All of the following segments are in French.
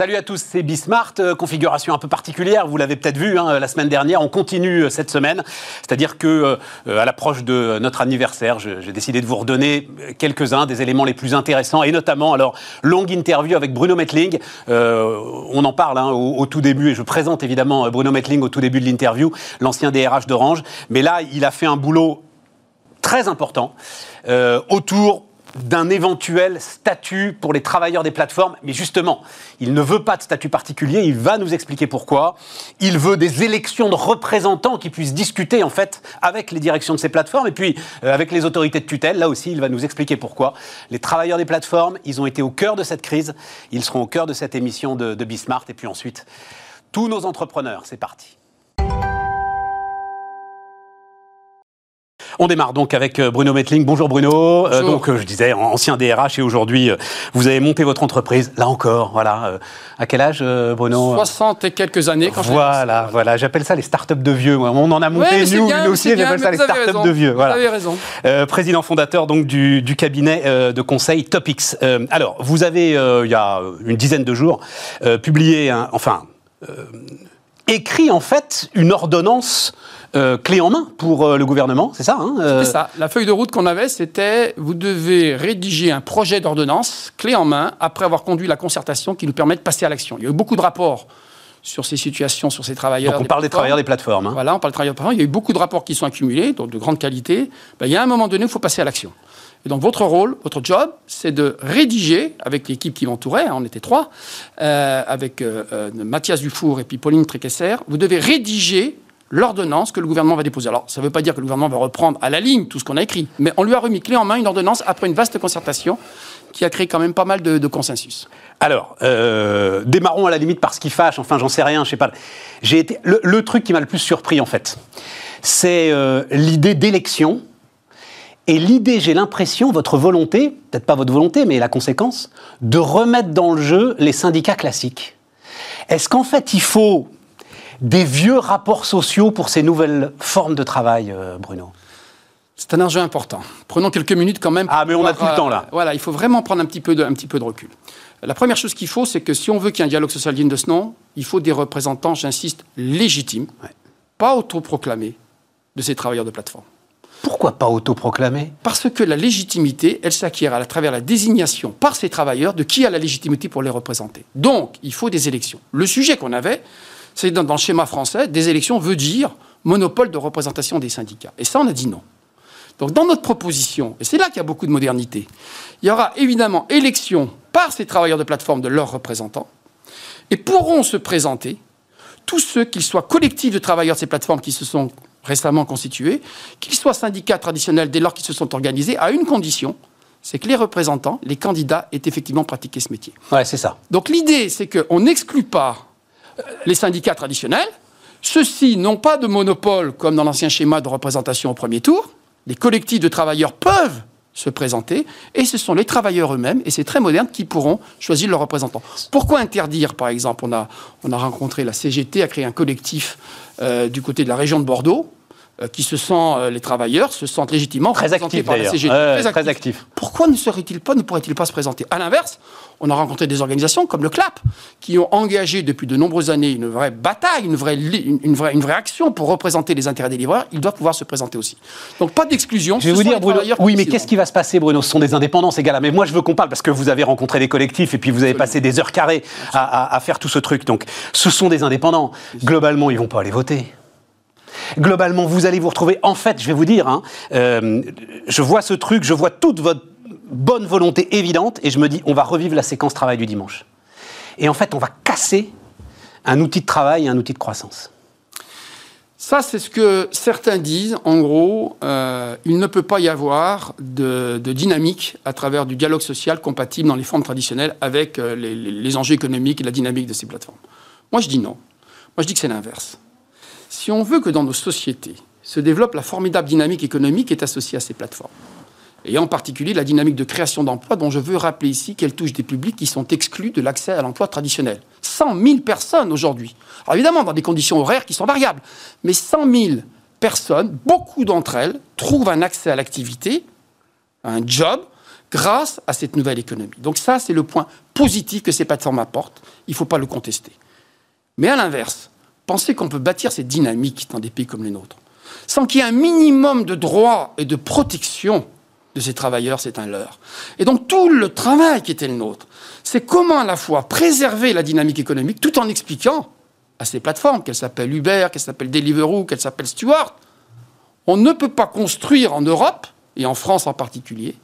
Salut à tous, c'est Bismart, euh, configuration un peu particulière, vous l'avez peut-être vu hein, la semaine dernière, on continue euh, cette semaine, c'est-à-dire que euh, à l'approche de notre anniversaire, j'ai décidé de vous redonner quelques-uns des éléments les plus intéressants, et notamment, alors, longue interview avec Bruno Metling, on en parle hein, au, tout début, et je présente évidemment Bruno Metling au tout début de l'interview, l'ancien DRH d'Orange, mais là, il a fait un boulot très important autour d'un éventuel statut pour les travailleurs des plateformes. Mais justement, il ne veut pas de statut particulier, il va nous expliquer pourquoi. Il veut des élections de représentants qui puissent discuter en fait avec les directions de ces plateformes et puis euh, avec les autorités de tutelle. Là aussi, il va nous expliquer pourquoi. Les travailleurs des plateformes, ils ont été au cœur de cette crise, ils seront au cœur de cette émission de, de Bismart et puis ensuite, tous nos entrepreneurs. C'est parti. On démarre donc avec euh, Bruno Metling. Bonjour Bruno. Euh, donc euh, je disais ancien DRH et aujourd'hui vous avez monté votre entreprise. Là encore, voilà. à quel âge Bruno? 60 et quelques années quand Voilà, voilà. J'appelle ça les startups de vieux. On en a monté nous, nous aussi. J'appelle ça les startups de vieux. Voilà. Vous avez raison. président fondateur donc du, cabinet de conseil Topix. alors vous avez il y a une dizaine de jours publié, enfin écrit en fait une ordonnance euh, clé en main pour euh, le gouvernement, c'est ça hein euh C'est ça. La feuille de route qu'on avait, c'était vous devez rédiger un projet d'ordonnance clé en main après avoir conduit la concertation qui nous permet de passer à l'action. Il y a eu beaucoup de rapports sur ces situations, sur ces travailleurs. Donc on parle des travailleurs des plateformes. Hein. Voilà, on parle des travailleurs des plateformes. Il y a eu beaucoup de rapports qui sont accumulés, donc de grande qualité. Ben, il y a un moment donné, il faut passer à l'action. Et donc votre rôle, votre job, c'est de rédiger, avec l'équipe qui m'entourait, hein, on était trois, avec Mathias Dufour et puis Pauline Tréquesser, vous devez rédiger l'ordonnance que le gouvernement va déposer. Alors, ça ne veut pas dire que le gouvernement va reprendre à la ligne tout ce qu'on a écrit, mais on lui a remis clé en main une ordonnance après une vaste concertation qui a créé quand même pas mal de, consensus. Alors, euh, démarrons à la limite par ce qui fâche, enfin j'en sais rien, je sais pas. J'ai été, le, truc qui m'a le plus surpris en fait, c'est euh, l'idée d'élection et l'idée, j'ai l'impression, votre volonté, peut-être pas votre volonté, mais la conséquence, de remettre dans le jeu les syndicats classiques. Est-ce qu'en fait il faut des vieux rapports sociaux pour ces nouvelles formes de travail, euh, Bruno c'est un enjeu important. Prenons quelques minutes quand même. Ah, mais on a tout le temps là. Euh, voilà, il faut vraiment prendre un petit peu de, un petit peu de recul. La première chose qu'il faut, c'est que si on veut qu'il y ait un dialogue social digne de ce nom, il faut des représentants, j'insiste, légitimes, pas autoproclamés, de ces travailleurs de plateforme. Pourquoi pas autoproclamés? Parce que la légitimité, elle s'acquiert à travers la désignation par ces travailleurs de qui a la légitimité pour les représenter. Donc, il faut des élections. Le sujet qu'on avait, c'est dans, dans le schéma français, des élections veut dire monopole de représentation des syndicats. Et ça, on a dit non. Donc dans notre proposition, et c'est là qu'il y a beaucoup de modernité, il y aura évidemment élection par ces travailleurs de plateforme de leurs représentants, et pourront se présenter tous ceux, qu'ils soient collectifs de travailleurs de ces plateformes qui se sont récemment constitués, qu'ils soient syndicats traditionnels dès lors qu'ils se sont organisés, à une condition, c'est que les représentants, les candidats, aient effectivement pratiqué ce métier. Ouais, c'est ça. Donc l'idée, c'est qu'on n'exclut pas les syndicats traditionnels. Ceux-ci n'ont pas de monopole comme dans l'ancien schéma de représentation au premier tour. Les collectifs de travailleurs peuvent se présenter et ce sont les travailleurs eux-mêmes, et c'est très moderne, qui pourront choisir leurs représentants. Pourquoi interdire, par exemple, on a, on a rencontré la CGT, a créé un collectif euh, du côté de la région de Bordeaux, qui se sent, euh, les travailleurs se sentent légitimement très actifs par la CGT. très, actifs. Pourquoi ne serait-il pas, ne pourrait-il pas se présenter? À l'inverse, on a rencontré des organisations comme le CLAP, qui ont engagé depuis de nombreuses années une vraie bataille, une vraie, une, vraie, une vraie action pour représenter les intérêts des livreurs. Ils doivent pouvoir se présenter aussi. Donc pas d'exclusion. Je vais vous dire, Bruno, oui, mais qu'est-ce qui va se passer, Bruno? Ce sont des indépendants, ces gars-là. Mais moi, je veux qu'on parle parce que vous avez rencontré des collectifs et puis vous avez passé des heures carrées à, à faire tout ce truc. Donc, ce sont des indépendants. Globalement, ils vont pas aller voter. Globalement, vous allez vous retrouver. En fait, je vais vous dire, hein, euh, je vois ce truc, je vois toute votre bonne volonté évidente, et je me dis, on va revivre la séquence travail du dimanche. Et en fait, on va casser un outil de travail et un outil de croissance. Ça, c'est ce que certains disent. En gros, euh, il ne peut pas y avoir de, dynamique à travers du dialogue social compatible dans les formes traditionnelles avec euh, les, les enjeux économiques et la dynamique de ces plateformes. Moi, je dis non. Moi, je dis que c'est l'inverse. Si on veut que dans nos sociétés se développe la formidable dynamique économique qui est associée à ces plateformes, et en particulier la dynamique de création d'emplois dont je veux rappeler ici qu'elle touche des publics qui sont exclus de l'accès à l'emploi traditionnel. 100 000 personnes aujourd'hui. Évidemment, dans des conditions horaires qui sont variables, mais 100 000 personnes, beaucoup d'entre elles, trouvent un accès à l'activité, un job, grâce à cette nouvelle économie. Donc ça, c'est le point positif que ces plateformes apportent. Il ne faut pas le contester. Mais à l'inverse, pensez qu'on peut bâtir cette dynamique dans des pays comme les nôtres, sans qu'il y ait un minimum de droits et de protection de ces travailleurs, c'est un leurre. Et donc tout le travail qui était le nôtre, c'est comment à la fois préserver la dynamique économique tout en expliquant à ces plateformes, qu'elles s'appellent Uber, qu'elles s'appellent Deliveroo, qu'elles s'appellent Stewart, on ne peut pas construire en Europe, et en France en particulier,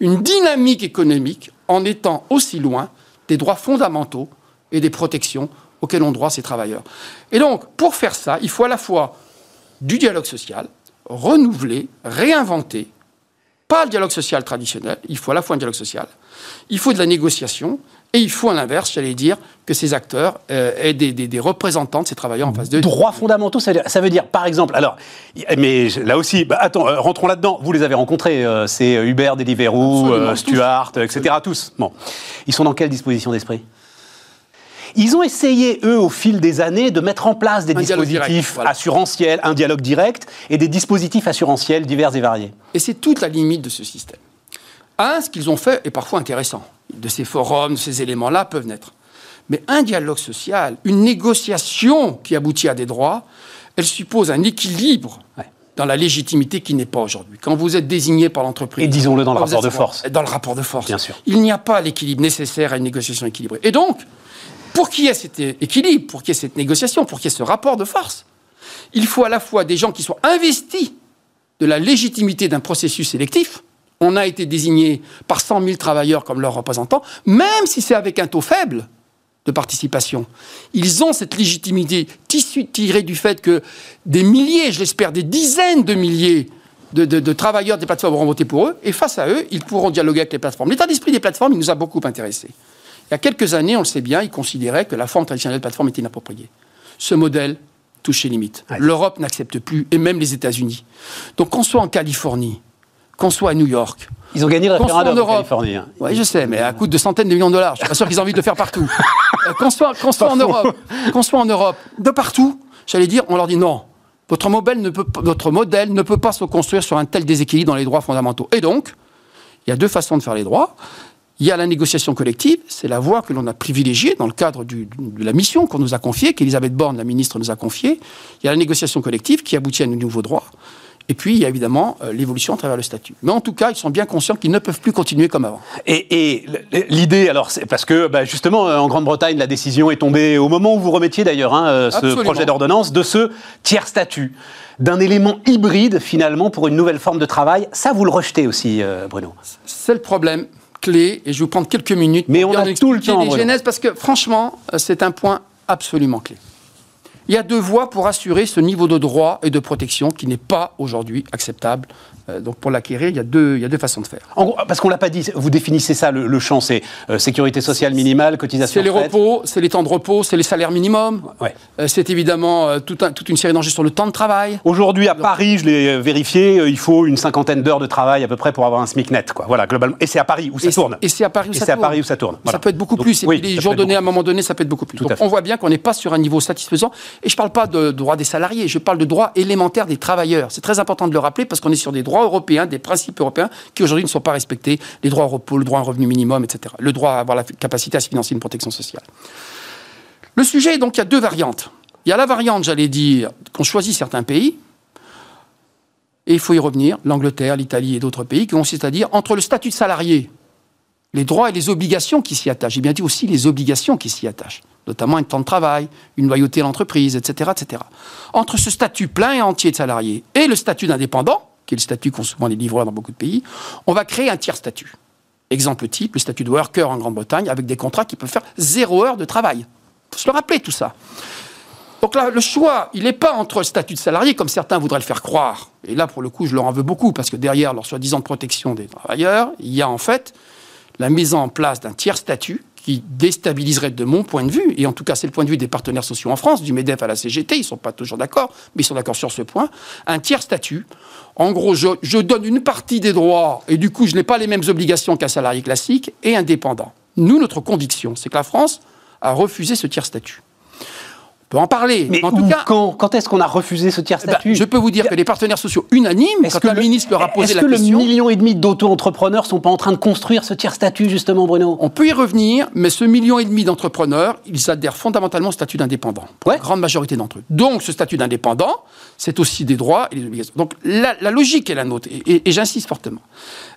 une dynamique économique en étant aussi loin des droits fondamentaux et des protections auxquelles ont droit ces travailleurs. Et donc, pour faire ça, il faut à la fois du dialogue social, renouveler, réinventer, pas le dialogue social traditionnel, il faut à la fois un dialogue social, il faut de la négociation, et il faut à l'inverse, j'allais dire, que ces acteurs euh, aient des, représentants de ces travailleurs en face d'eux. Droits fondamentaux, ça veut, dire, par exemple, alors, mais là aussi, bah, attends, euh, rentrons là-dedans. Vous les avez rencontrés, euh, c'est Uber, Deliveroo, Stuart, etc. Tous. Bon, ils sont dans quelle disposition d'esprit? Ils ont essayé, eux, au fil des années, de mettre en place des dispositifs assurantiels, un dialogue direct et des dispositifs assurantiels divers et variés. Et c'est toute la limite de ce système. Un, ce qu'ils ont fait est parfois intéressant. De ces forums, de ces éléments-là peuvent naître. Mais un dialogue social, une négociation qui aboutit à des droits, elle suppose un équilibre dans la légitimité qui n'est pas aujourd'hui. Quand vous êtes désigné par l'entreprise... Et disons-le dans le rapport de force. Dans le rapport de force. Bien sûr. Il n'y a pas l'équilibre nécessaire à une négociation équilibrée. Et donc, pour qu'il y ait cet équilibre, pour qu'il y ait cette négociation, pour qu'il y ait ce rapport de force, il faut à la fois des gens qui soient investis de la légitimité d'un processus sélectif, on a été désigné par 100 000 travailleurs comme leurs représentants, même si c'est avec un taux faible de participation. Ils ont cette légitimité tirée du fait que des milliers, je l'espère, des dizaines de milliers de, travailleurs des plateformes auront voté pour eux, et face à eux, ils pourront dialoguer avec les plateformes. L'état d'esprit des plateformes, il nous a beaucoup intéressés. Il y a quelques années, on le sait bien, ils considéraient que la forme traditionnelle de plateforme était inappropriée. Ce modèle touche ses limites. L'Europe n'accepte plus, et même les États-Unis. Donc qu'on soit en Californie, qu'on soit à New York. Ils ont gagné le référendum en, Californie. Hein. Oui, je sais, mais à coût de centaines de millions de dollars. Je suis pas sûr qu'ils aient envie de le faire partout. Euh, qu'on soit, en Europe, qu'on soit en Europe, de partout, j'allais dire, on leur dit non. Votre modèle, ne peut, votre modèle ne peut pas se construire sur un tel déséquilibre dans les droits fondamentaux. Et donc, il y a deux façons de faire les droits. Il y a la négociation collective, c'est la voie que l'on a privilégiée dans le cadre de la mission qu'on nous a confiée, qu'Elisabeth Borne, la ministre, nous a confiée. Il y a la négociation collective qui aboutit à de nouveaux droits. Et puis, il y a évidemment euh, l'évolution à travers le statut. Mais en tout cas, ils sont bien conscients qu'ils ne peuvent plus continuer comme avant. Et, l'idée, alors, c'est parce que bah, justement, euh, en Grande-Bretagne, la décision est tombée au moment où vous remettiez d'ailleurs hein, euh, ce projet d'ordonnance de ce tiers statut, d'un élément hybride finalement pour une nouvelle forme de travail. Ça, vous le rejetez aussi, Bruno? C'est le problème clé, et je vais vous prendre quelques minutes. Mais on a tout le temps. Les parce que franchement, c'est un point absolument clé. Il y a deux voies pour assurer ce niveau de droit et de protection qui n'est pas aujourd'hui acceptable euh, donc pour l'acquérir, il, y a deux, il y a deux façons de faire. En gros, parce qu'on ne l'a pas dit, vous définissez ça, le, champ, c'est euh, sécurité sociale minimale, cotisation C'est les repos, c'est les temps de repos, c'est les salaires minimums. Ouais. Euh, c'est évidemment toute une série d'enjeux sur le temps de travail. Aujourd'hui, à Paris, je l'ai vérifié, il faut une cinquantaine d'heures de travail à peu près pour avoir un SMIC net. Quoi. Voilà, globalement. Et c'est à Paris où ça tourne. Et c'est à Paris où ça tourne. à Paris où ça tourne. Ça peut être beaucoup plus. et les jours donnés, à un moment donné, ça peut être beaucoup plus. donc on voit bien qu'on n'est pas sur un niveau satisfaisant. Et je ne parle pas de droit des salariés, je parle de droit élémentaire des travailleurs. C'est très important de le rappeler parce qu'on est sur des droits européens, des principes européens qui aujourd'hui ne sont pas respectés, les droits au repos, le droit à un revenu minimum, etc. Le droit à avoir la capacité à se financer une protection sociale. Le sujet, donc, il y a deux variantes. Il y a la variante, j'allais dire, qu'on choisit certains pays, et il faut y revenir, l'Angleterre, l'Italie et d'autres pays, qui consiste à dire entre le statut de salarié, les droits et les obligations qui s'y attachent, j'ai bien dit aussi les obligations qui s'y attachent, notamment un temps de travail, une loyauté à l'entreprise, etc., etc. Entre ce statut plein et entier de salarié et le statut d'indépendant, qui est le statut qu'ont souvent les livreurs dans beaucoup de pays, on va créer un tiers statut. Exemple type, le statut de worker en Grande-Bretagne, avec des contrats qui peuvent faire zéro heure de travail. Il faut se le rappeler tout ça. Donc là, le choix, il n'est pas entre le statut de salarié, comme certains voudraient le faire croire. Et là, pour le coup, je leur en veux beaucoup, parce que derrière leur soi-disant protection des travailleurs, il y a en fait la mise en place d'un tiers statut qui déstabiliserait de mon point de vue, et en tout cas c'est le point de vue des partenaires sociaux en France, du MEDEF à la CGT, ils ne sont pas toujours d'accord, mais ils sont d'accord sur ce point, un tiers statut. En gros, je, donne une partie des droits, et du coup je n'ai pas les mêmes obligations qu'un salarié classique et indépendant. Nous, notre conviction, c'est que la France a refusé ce tiers statut. Peut en parler. Mais en tout cas, quand, quand est-ce qu'on a refusé ce tiers eh ben, statut je peux vous dire que les partenaires sociaux unanimes, Est-ce quand que le ministre leur a posé est-ce la que question, le million et demi d'auto-entrepreneurs sont pas en train de construire ce tiers statut justement, Bruno on peut y revenir, mais ce million et demi d'entrepreneurs, ils adhèrent fondamentalement au statut d'indépendant. pour Ouais. La grande majorité d'entre eux. Donc, ce statut d'indépendant, c'est aussi des droits et des obligations. Donc, la, la logique est la nôtre, et, et- et j'insiste fortement.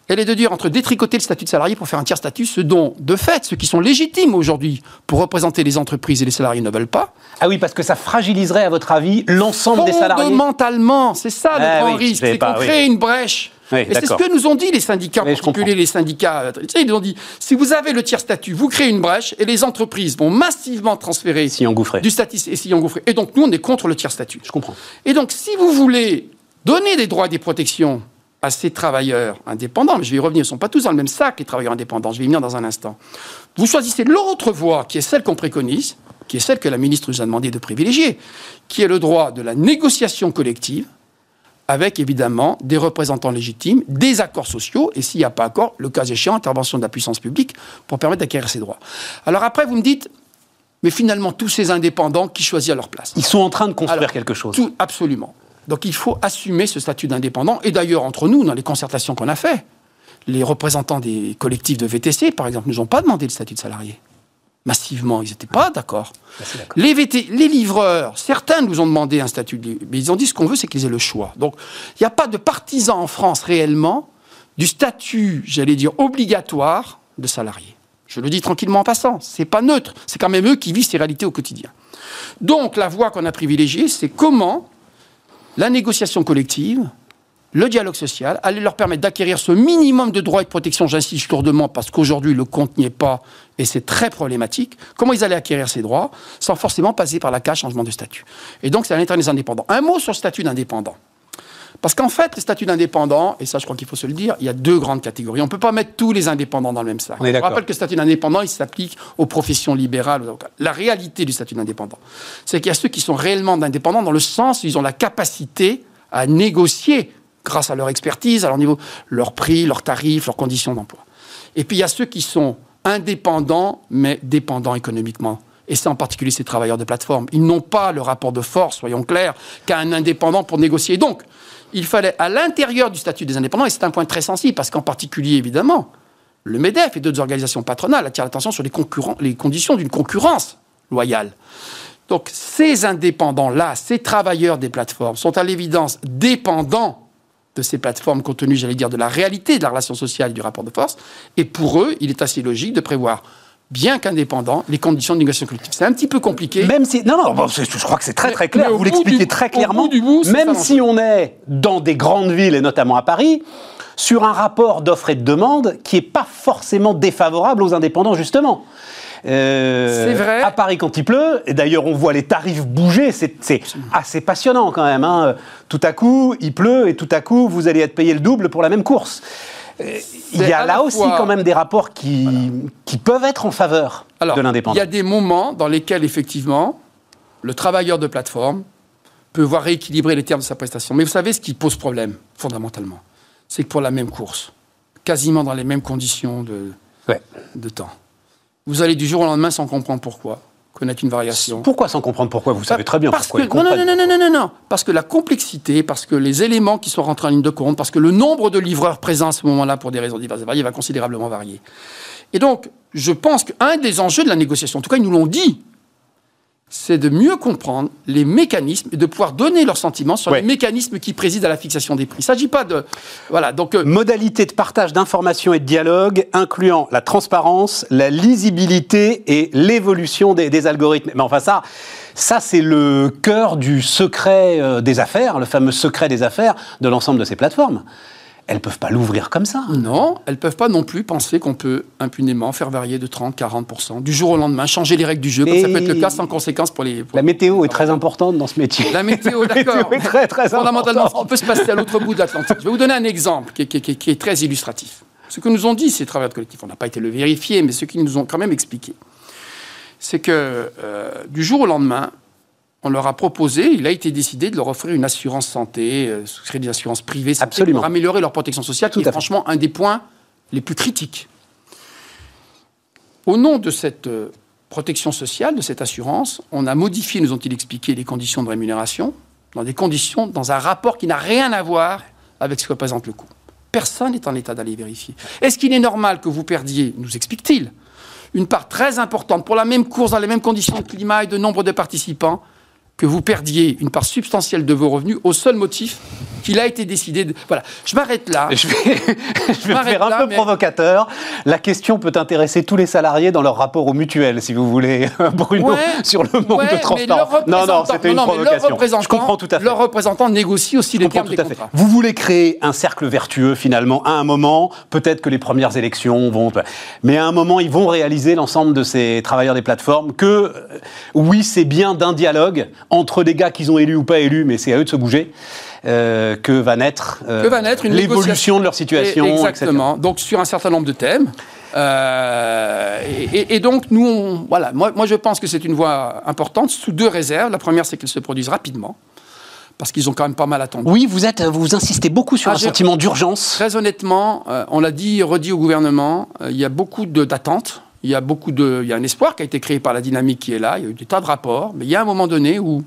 Elle est de dire entre détricoter le statut de salarié pour faire un tiers statut, ce dont, de fait, ceux qui sont légitimes aujourd'hui pour représenter les entreprises et les salariés ne veulent pas, Ah oui, parce que ça fragiliserait, à votre avis, l'ensemble des salariés. Fondamentalement, c'est ça le Ah grand oui, risque, c'est qu'on oui. crée une brèche. Oui, et c'est ce que nous ont dit les syndicats, en particulier les syndicats. Ils nous ont dit, si vous avez le tiers statut, vous créez une brèche et les entreprises vont massivement transférer Si du statut et s'y engouffrer. Et donc nous, on est contre le tiers statut. Je comprends. Et donc, si vous voulez donner des droits et des protections à ces travailleurs indépendants, mais je vais y revenir, ils ne sont pas tous dans le même sac, les travailleurs indépendants, je vais y venir dans un instant. Vous choisissez l'autre voie, qui est celle qu'on préconise, qui est celle que la ministre nous a demandé de privilégier, qui est le droit de la négociation collective, avec évidemment des représentants légitimes, des accords sociaux, et s'il n'y a pas accord, le cas échéant, intervention de la puissance publique pour permettre d'acquérir ces droits. Alors après, vous me dites, mais finalement, tous ces indépendants qui choisissent à leur place? Ils sont en train de construire Alors, quelque chose. Tout, absolument. Donc il faut assumer ce statut d'indépendant. Et d'ailleurs, entre nous, dans les concertations qu'on a fait, les représentants des collectifs de VTC, par exemple, nous ont pas demandé le statut de salarié. Massivement, ils n'étaient pas d'accord. c'est d'accord. Les, VT les livreurs, certains nous ont demandé un statut, de, mais ils ont dit ce qu'on veut, c'est qu'ils aient le choix. Donc il n'y a pas de partisans en France réellement du statut, j'allais dire, obligatoire de salarié. Je le dis tranquillement en passant, c'est pas neutre, c'est quand même eux qui vivent ces réalités au quotidien. Donc la voie qu'on a privilégiée, c'est comment la négociation collective, le dialogue social, allait leur permettre d'acquérir ce minimum de droits et de protection, j'insiste lourdement, parce qu'aujourd'hui le compte n'y est pas, et c'est très problématique, comment ils allaient acquérir ces droits sans forcément passer par la case changement de statut? Et donc c'est à l'intérieur des indépendants. Un mot sur le statut d'indépendant. Parce qu'en fait, le statut d'indépendant, et ça je crois qu'il faut se le dire, il y a deux grandes catégories. On ne peut pas mettre tous les indépendants dans le même sac. On rappelle que le statut d'indépendant, il s'applique aux professions libérales. aux. La réalité du statut d'indépendant, c'est qu'il y a ceux qui sont réellement indépendants dans le sens où ils ont la capacité à négocier, grâce à leur expertise, à leur niveau, leur prix, leurs tarifs, leurs conditions d'emploi. Et puis il y a ceux qui sont indépendants, mais dépendants économiquement. Et c'est en particulier ces travailleurs de plateforme. Ils n'ont pas le rapport de force, soyons clairs, qu'à un indépendant pour négocier. Donc, il fallait, à l'intérieur du statut des indépendants, et c'est un point très sensible, parce qu'en particulier, évidemment, le MEDEF et d'autres organisations patronales attirent l'attention sur les, les conditions d'une concurrence loyale. Donc, ces indépendants-là, ces travailleurs des plateformes, sont à l'évidence dépendants de ces plateformes compte tenu, j'allais dire, de la réalité de la relation sociale et du rapport de force. Et pour eux, il est assez logique de prévoir, bien qu'indépendants, les conditions de négociation collective. C'est un petit peu compliqué. Même si. Non, non, bon, je crois que c'est très très clair. au Vous l'expliquez très au clairement. bout du bout, Même si on est dans des grandes villes, et notamment à Paris, sur un rapport d'offre et de demande qui n'est pas forcément défavorable aux indépendants, justement. Euh, C'est vrai. À Paris, quand il pleut, et d'ailleurs on voit les tarifs bouger, c'est c'est assez passionnant quand même. hein. Tout à coup, il pleut et tout à coup, vous allez être payé le double pour la même course. Il y a là aussi fois- quand même des rapports qui, qui peuvent être en faveur Alors, de il l'indépendant. y a des moments dans lesquels, effectivement, le travailleur de plateforme peut voir rééquilibrer les termes de sa prestation. Mais vous savez ce qui pose problème, fondamentalement? C'est que pour la même course, quasiment dans les mêmes conditions de, Ouais. de temps, vous allez du jour au lendemain, sans comprendre pourquoi, connaître une variation. Pourquoi sans comprendre pourquoi Vous savez très bien parce pourquoi que, ils non, non, non, non, non, non, non, parce que la complexité, parce que les éléments qui sont rentrés en ligne de compte, parce que le nombre de livreurs présents à ce moment-là pour des raisons diverses et variées va considérablement varier. Et donc, je pense qu'un des enjeux de la négociation, en tout cas, ils nous l'ont dit, c'est de mieux comprendre les mécanismes et de pouvoir donner leurs sentiments sur Ouais. les mécanismes qui président à la fixation des prix. Il ne s'agit pas de... Voilà, donc... euh, Modalité de partage d'informations et de dialogue incluant la transparence, la lisibilité et l'évolution des, des algorithmes. Mais enfin ça, ça c'est le cœur du secret euh, des affaires, le fameux secret des affaires de l'ensemble de ces plateformes. Elles peuvent pas l'ouvrir comme ça. Non, elles ne peuvent pas non plus penser qu'on peut impunément faire varier de 30-40% du jour au lendemain, changer les règles du jeu, comme ça peut être le cas sans conséquence pour les... pour- La météo est très importante dans ce métier. La météo, d'accord. est très très Fondamentalement, qui peut se passer à l'autre bout de l'Atlantique. Je vais vous donner un exemple qui est, qui est- qui est- qui est très illustratif. Ce que nous ont dit ces travailleurs collectifs, on n'a pas été le vérifier, mais ce qu'ils nous ont quand même expliqué, c'est que euh, du jour au lendemain, on leur a proposé, il a été décidé de leur offrir une assurance santé, euh, souscrire des assurances privées santé Absolument. pour améliorer leur protection sociale, Tout qui est fait. franchement un des points les plus critiques. Au nom de cette euh, protection sociale de cette assurance, on a modifié, nous ont-ils expliqué, les conditions de rémunération, dans des conditions, dans un rapport qui n'a rien à voir avec ce que représente le coût. Personne n'est en état d'aller vérifier. Est-ce qu'il est normal que vous perdiez, nous explique-t-il, une part très importante pour la même course, dans les mêmes conditions de climat et de nombre de participants, que vous perdiez une part substantielle de vos revenus au seul motif qu'il a été décidé de... Voilà, je m'arrête là. Je vais, je vais faire un peu provocateur. La question peut intéresser tous les salariés dans leur rapport aux mutuelles, si vous voulez, Bruno, sur le manque de transparence. Non, non, c'était une provocation. Je comprends tout à fait. Leurs représentants négocient aussi les termes des contrats. Vous voulez créer un cercle vertueux, finalement, à un moment, peut-être que les premières élections vont... Mais à un moment, ils vont réaliser, l'ensemble de ces travailleurs des plateformes, que euh, oui, c'est bien d'un dialogue entre des gars qu'ils ont élus ou pas élus, mais c'est à eux de se bouger. Euh, que va naître, euh, l'évolution de leur situation. Exactement. Donc sur un certain nombre de thèmes. Euh, et, donc nous, voilà, moi, moi je pense que c'est une voie importante sous deux réserves. La première, c'est qu'elle se produise rapidement parce qu'ils ont quand même pas mal attendu. Oui, vous êtes, vous insistez beaucoup sur ah, un sentiment d'urgence. Très honnêtement, on l'a dit, redit au gouvernement, il y a beaucoup d'attentes. Il y a beaucoup de, il y a un espoir qui a été créé par la dynamique qui est là. Il y a eu des tas de rapports, mais il y a un moment donné où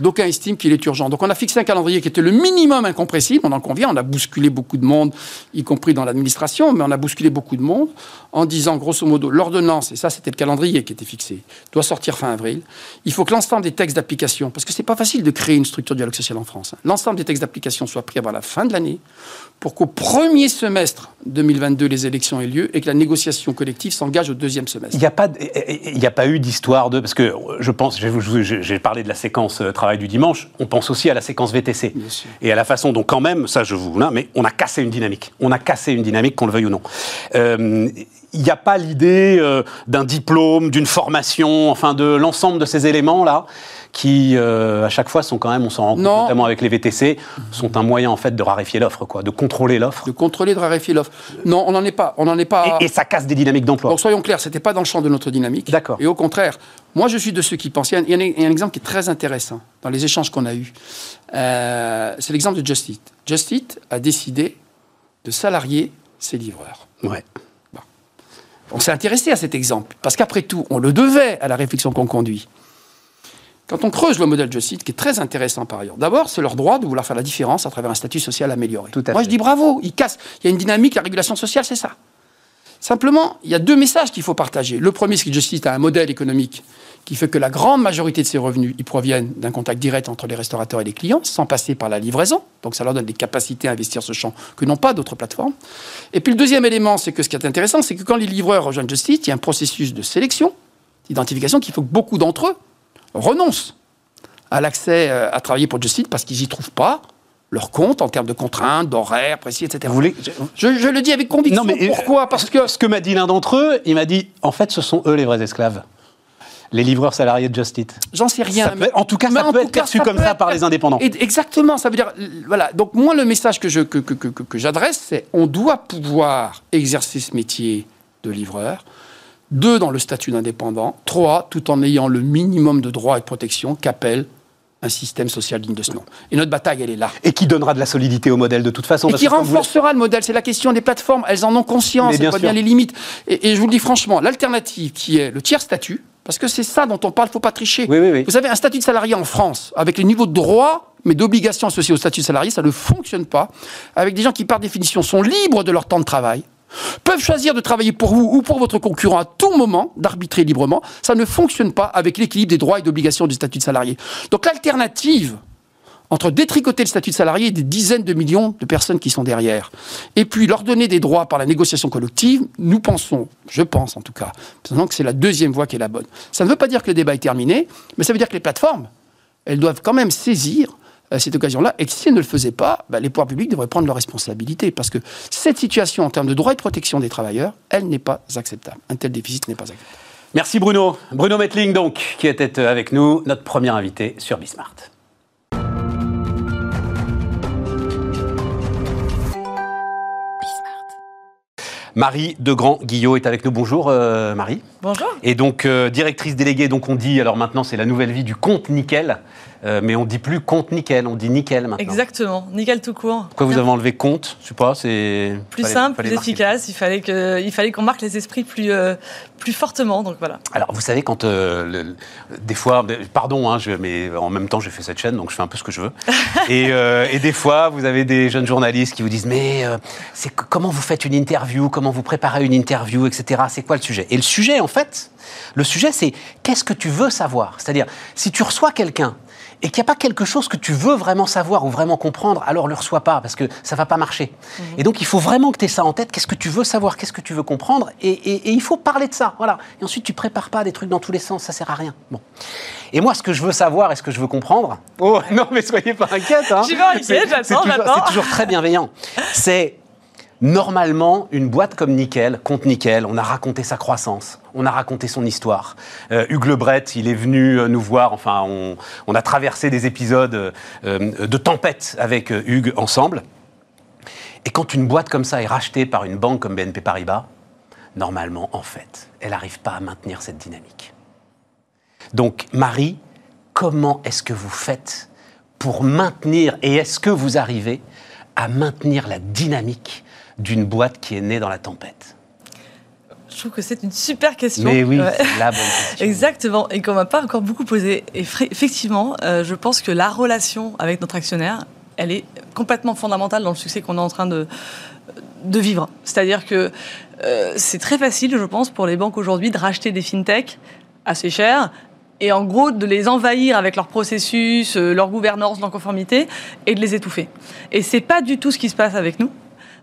D'aucuns estiment qu'il est urgent. Donc on a fixé un calendrier qui était le minimum incompressible, on en convient, on a bousculé beaucoup de monde, y compris dans l'administration, mais on a bousculé beaucoup de monde en disant grosso modo l'ordonnance, et ça c'était le calendrier qui était fixé, doit sortir fin avril. Il faut que l'ensemble des textes d'application, parce que c'est pas facile de créer une structure de dialogue social en France, hein, l'ensemble des textes d'application soient pris avant la fin de l'année pour qu'au premier semestre 2022 les élections aient lieu et que la négociation collective s'engage au deuxième semestre. Il n'y a, pas, a pas eu d'histoire de... Parce que je pense, j'ai parlé de la séquence euh, travail du dimanche, on pense aussi à la séquence VTC. Et à la façon dont quand même, ça je vous... Là, mais on a cassé une dynamique. On a cassé une dynamique, qu'on le veuille ou non. Euh, il n'y a pas l'idée euh, d'un diplôme, d'une formation, enfin de l'ensemble de ces éléments-là qui, euh, à chaque fois, sont quand même, on s'en rend compte, notamment avec les VTC, sont un moyen en fait de raréfier l'offre, quoi, de contrôler l'offre. De contrôler, de raréfier l'offre. Non, on n'en est pas. On n'en est pas. Et, ça casse des dynamiques d'emploi. Donc soyons clairs, c'était pas dans le champ de notre dynamique. D'accord. Et au contraire, moi je suis de ceux qui pensent. Il y a un, exemple qui est très intéressant dans les échanges qu'on a eus. Euh, c'est l'exemple de Just Eat. Just Eat a décidé de salarier ses livreurs. Ouais. On s'est intéressé à cet exemple, parce qu'après tout, on le devait à la réflexion qu'on conduit. Quand on creuse le modèle Just Eat, qui est très intéressant par ailleurs, d'abord, c'est leur droit de vouloir faire la différence à travers un statut social amélioré. Moi, je dis bravo, ils cassent. Il y a une dynamique, la régulation sociale, c'est ça. Simplement, il y a deux messages qu'il faut partager. Le premier, c'est que Just Eat a un modèle économique qui fait que la grande majorité de ses revenus, ils proviennent d'un contact direct entre les restaurateurs et les clients, sans passer par la livraison. Donc ça leur donne des capacités à investir ce champ que n'ont pas d'autres plateformes. Et puis le deuxième élément, c'est que ce qui est intéressant, c'est que quand les livreurs rejoignent Just Eat, il y a un processus de sélection, d'identification, qu'il faut que beaucoup d'entre eux renoncent à l'accès euh, à travailler pour Just Eat parce qu'ils n'y trouvent pas leur compte en termes de contraintes, d'horaires précis, etc. Vous voulez... je, le dis avec conviction. Non, mais Pourquoi? Parce que... Ce que m'a dit l'un d'entre eux, il m'a dit, en fait, ce sont eux les vrais esclaves les livreurs salariés de Just Eat J'en sais rien. en tout cas, ça peut être perçu comme ça par les indépendants. Exactement, ça veut dire, voilà. Donc moi, le message que je que, que, que, que j'adresse, c'est on doit pouvoir exercer ce métier de livreur. Deux, dans le statut d'indépendant. Trois, tout en ayant le minimum de droits et de protection qu'appelle un système social digne de ce nom. Et notre bataille, elle est là. Et qui donnera de la solidité au modèle de toute façon. Et qui renforcera le modèle. C'est la question des plateformes. Elles en ont conscience. Elles voient bien les limites. Et, je vous le dis franchement, l'alternative qui est le tiers statut, parce que c'est ça dont on parle, il ne faut pas tricher. Vous avez un statut de salarié en France, avec les niveaux de droits, mais d'obligations associées au statut de salarié, ça ne fonctionne pas. Avec des gens qui, par définition, sont libres de leur temps de travail, peuvent choisir de travailler pour vous ou pour votre concurrent à tout moment, d'arbitrer librement. Ça ne fonctionne pas avec l'équilibre des droits et d'obligations du statut de salarié. Donc l'alternative entre détricoter le statut de salarié des dizaines de millions de personnes qui sont derrière, et puis leur donner des droits par la négociation collective, nous pensons, je pense en tout cas, que c'est la deuxième voie qui est la bonne. Ça ne veut pas dire que le débat est terminé, mais ça veut dire que les plateformes, elles doivent quand même saisir cette occasion-là, et que si elles ne le faisaient pas, bah, les pouvoirs publics devraient prendre leurs responsabilités, parce que cette situation en termes de droits et de protection des travailleurs, elle n'est pas acceptable. Un tel déficit n'est pas acceptable. Merci Bruno. Bruno Metling, donc, qui était avec nous, notre premier invité sur Bismart. Marie Degrand-Guillot est avec nous. Bonjour euh, Marie. Bonjour. Et donc euh, directrice déléguée, donc on dit, alors maintenant c'est la nouvelle vie du compte Nickel. Euh, mais on dit plus compte nickel, on dit nickel maintenant. Exactement, nickel tout court. Pourquoi vous avez enlevé compte Je sais pas, c'est plus simple, plus efficace. Il fallait que, il fallait qu'on marque les esprits plus, euh, plus fortement. Donc voilà. Alors vous savez quand euh, des fois, pardon, hein, je, mais en même temps j'ai fait cette chaîne, donc je fais un peu ce que je veux. et, et, des fois, vous avez des jeunes journalistes qui vous disent mais c'est comment vous faites une interview, comment vous préparez une interview, etc. C'est quoi le sujet? Et le sujet, en fait, le sujet, c'est qu'est-ce que tu veux savoir? C'est-à-dire, si tu reçois quelqu'un et qu'il n'y a pas quelque chose que tu veux vraiment savoir ou vraiment comprendre, alors ne le reçois pas, parce que ça ne va pas marcher. Mhm. Et donc, il faut vraiment que tu aies ça en tête. Qu'est-ce que tu veux savoir? Qu'est-ce que tu veux comprendre? Et, il faut parler de ça. Voilà. Et ensuite, tu prépares pas des trucs dans tous les sens, ça sert à rien. Bon. Et moi, ce que je veux savoir et ce que je veux comprendre... Oh, non, mais soyez pas inquiète. Hein. j'attends, j'attends. C'est toujours très bienveillant. C'est Normalement, une boîte comme Nickel, compte Nickel, on a raconté sa croissance, on a raconté son histoire. Euh, Hugues Lebret, il est venu euh, nous voir, enfin, on, a traversé des épisodes euh, de tempête avec Hugues ensemble. Et quand une boîte comme ça est rachetée par une banque comme BNP Paribas, normalement, en fait, elle n'arrive pas à maintenir cette dynamique. Donc, Marie, comment est-ce que vous faites pour maintenir, et est-ce que vous arrivez à maintenir la dynamique d'une boîte qui est née dans la tempête je trouve que c'est une super question. Mais oui, la bonne question. Exactement, et qu'on m'a pas encore beaucoup posé. Et effectivement, euh, je pense que la relation avec notre actionnaire, elle est complètement fondamentale dans le succès qu'on est en train de, de vivre. C'est-à-dire que euh, c'est très facile, je pense, pour les banques aujourd'hui de racheter des fintechs assez chers et en gros de les envahir avec leur processus, euh, leur gouvernance, leur conformité et de les étouffer. Et c'est pas du tout ce qui se passe avec nous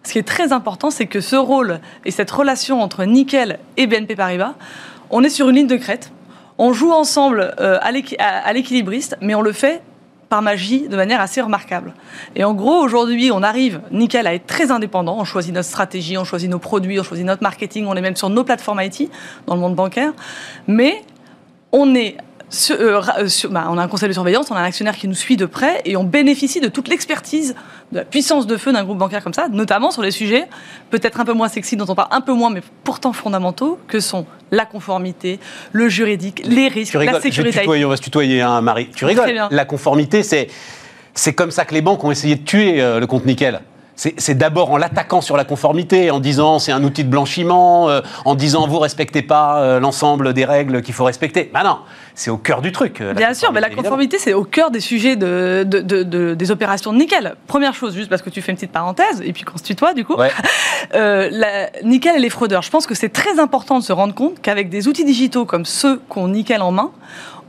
ce qui est très important, c'est que ce rôle et cette relation entre Nickel et BNP Paribas, on est sur une ligne de crête. On joue ensemble euh, à l'équilibriste, mais on le fait par magie de manière assez remarquable. Et en gros, aujourd'hui, on arrive, Nickel, à être très indépendant. On choisit notre stratégie, on choisit nos produits, on choisit notre marketing, on est même sur nos plateformes IT dans le monde bancaire. Mais on est euh, euh, bah, on a un conseil de surveillance, on a un actionnaire qui nous suit de près et on bénéficie de toute l'expertise, de la puissance de feu d'un groupe bancaire comme ça, notamment sur les sujets peut-être un peu moins sexy, dont on parle un peu moins, mais pourtant fondamentaux, que sont la conformité, le juridique, les risques, la sécurité. on va se tutoyer, hein, Marie. Tu rigoles. La conformité, c'est, c'est comme ça que les banques ont essayé de tuer euh, le compte nickel c'est d'abord en l'attaquant sur la conformité, en disant c'est un outil de blanchiment, euh, en disant vous respectez pas l'ensemble des règles qu'il faut respecter. Ben non, c'est au cœur du truc. Euh, Bien sûr, mais la conformité c'est au cœur des sujets de, des opérations de nickel. Première chose, juste parce que tu fais une petite parenthèse et puis qu'on se tutoie du coup. la, nickel et les fraudeurs. Je pense que c'est très important de se rendre compte qu'avec des outils digitaux comme ceux qu'on nickel en main,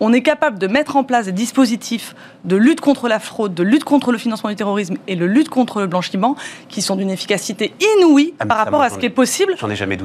on est capable de mettre en place des dispositifs de lutte contre la fraude, de lutte contre le financement du terrorisme et de lutte contre le blanchiment qui sont d'une efficacité inouïe ah, par rapport à ce qui est possible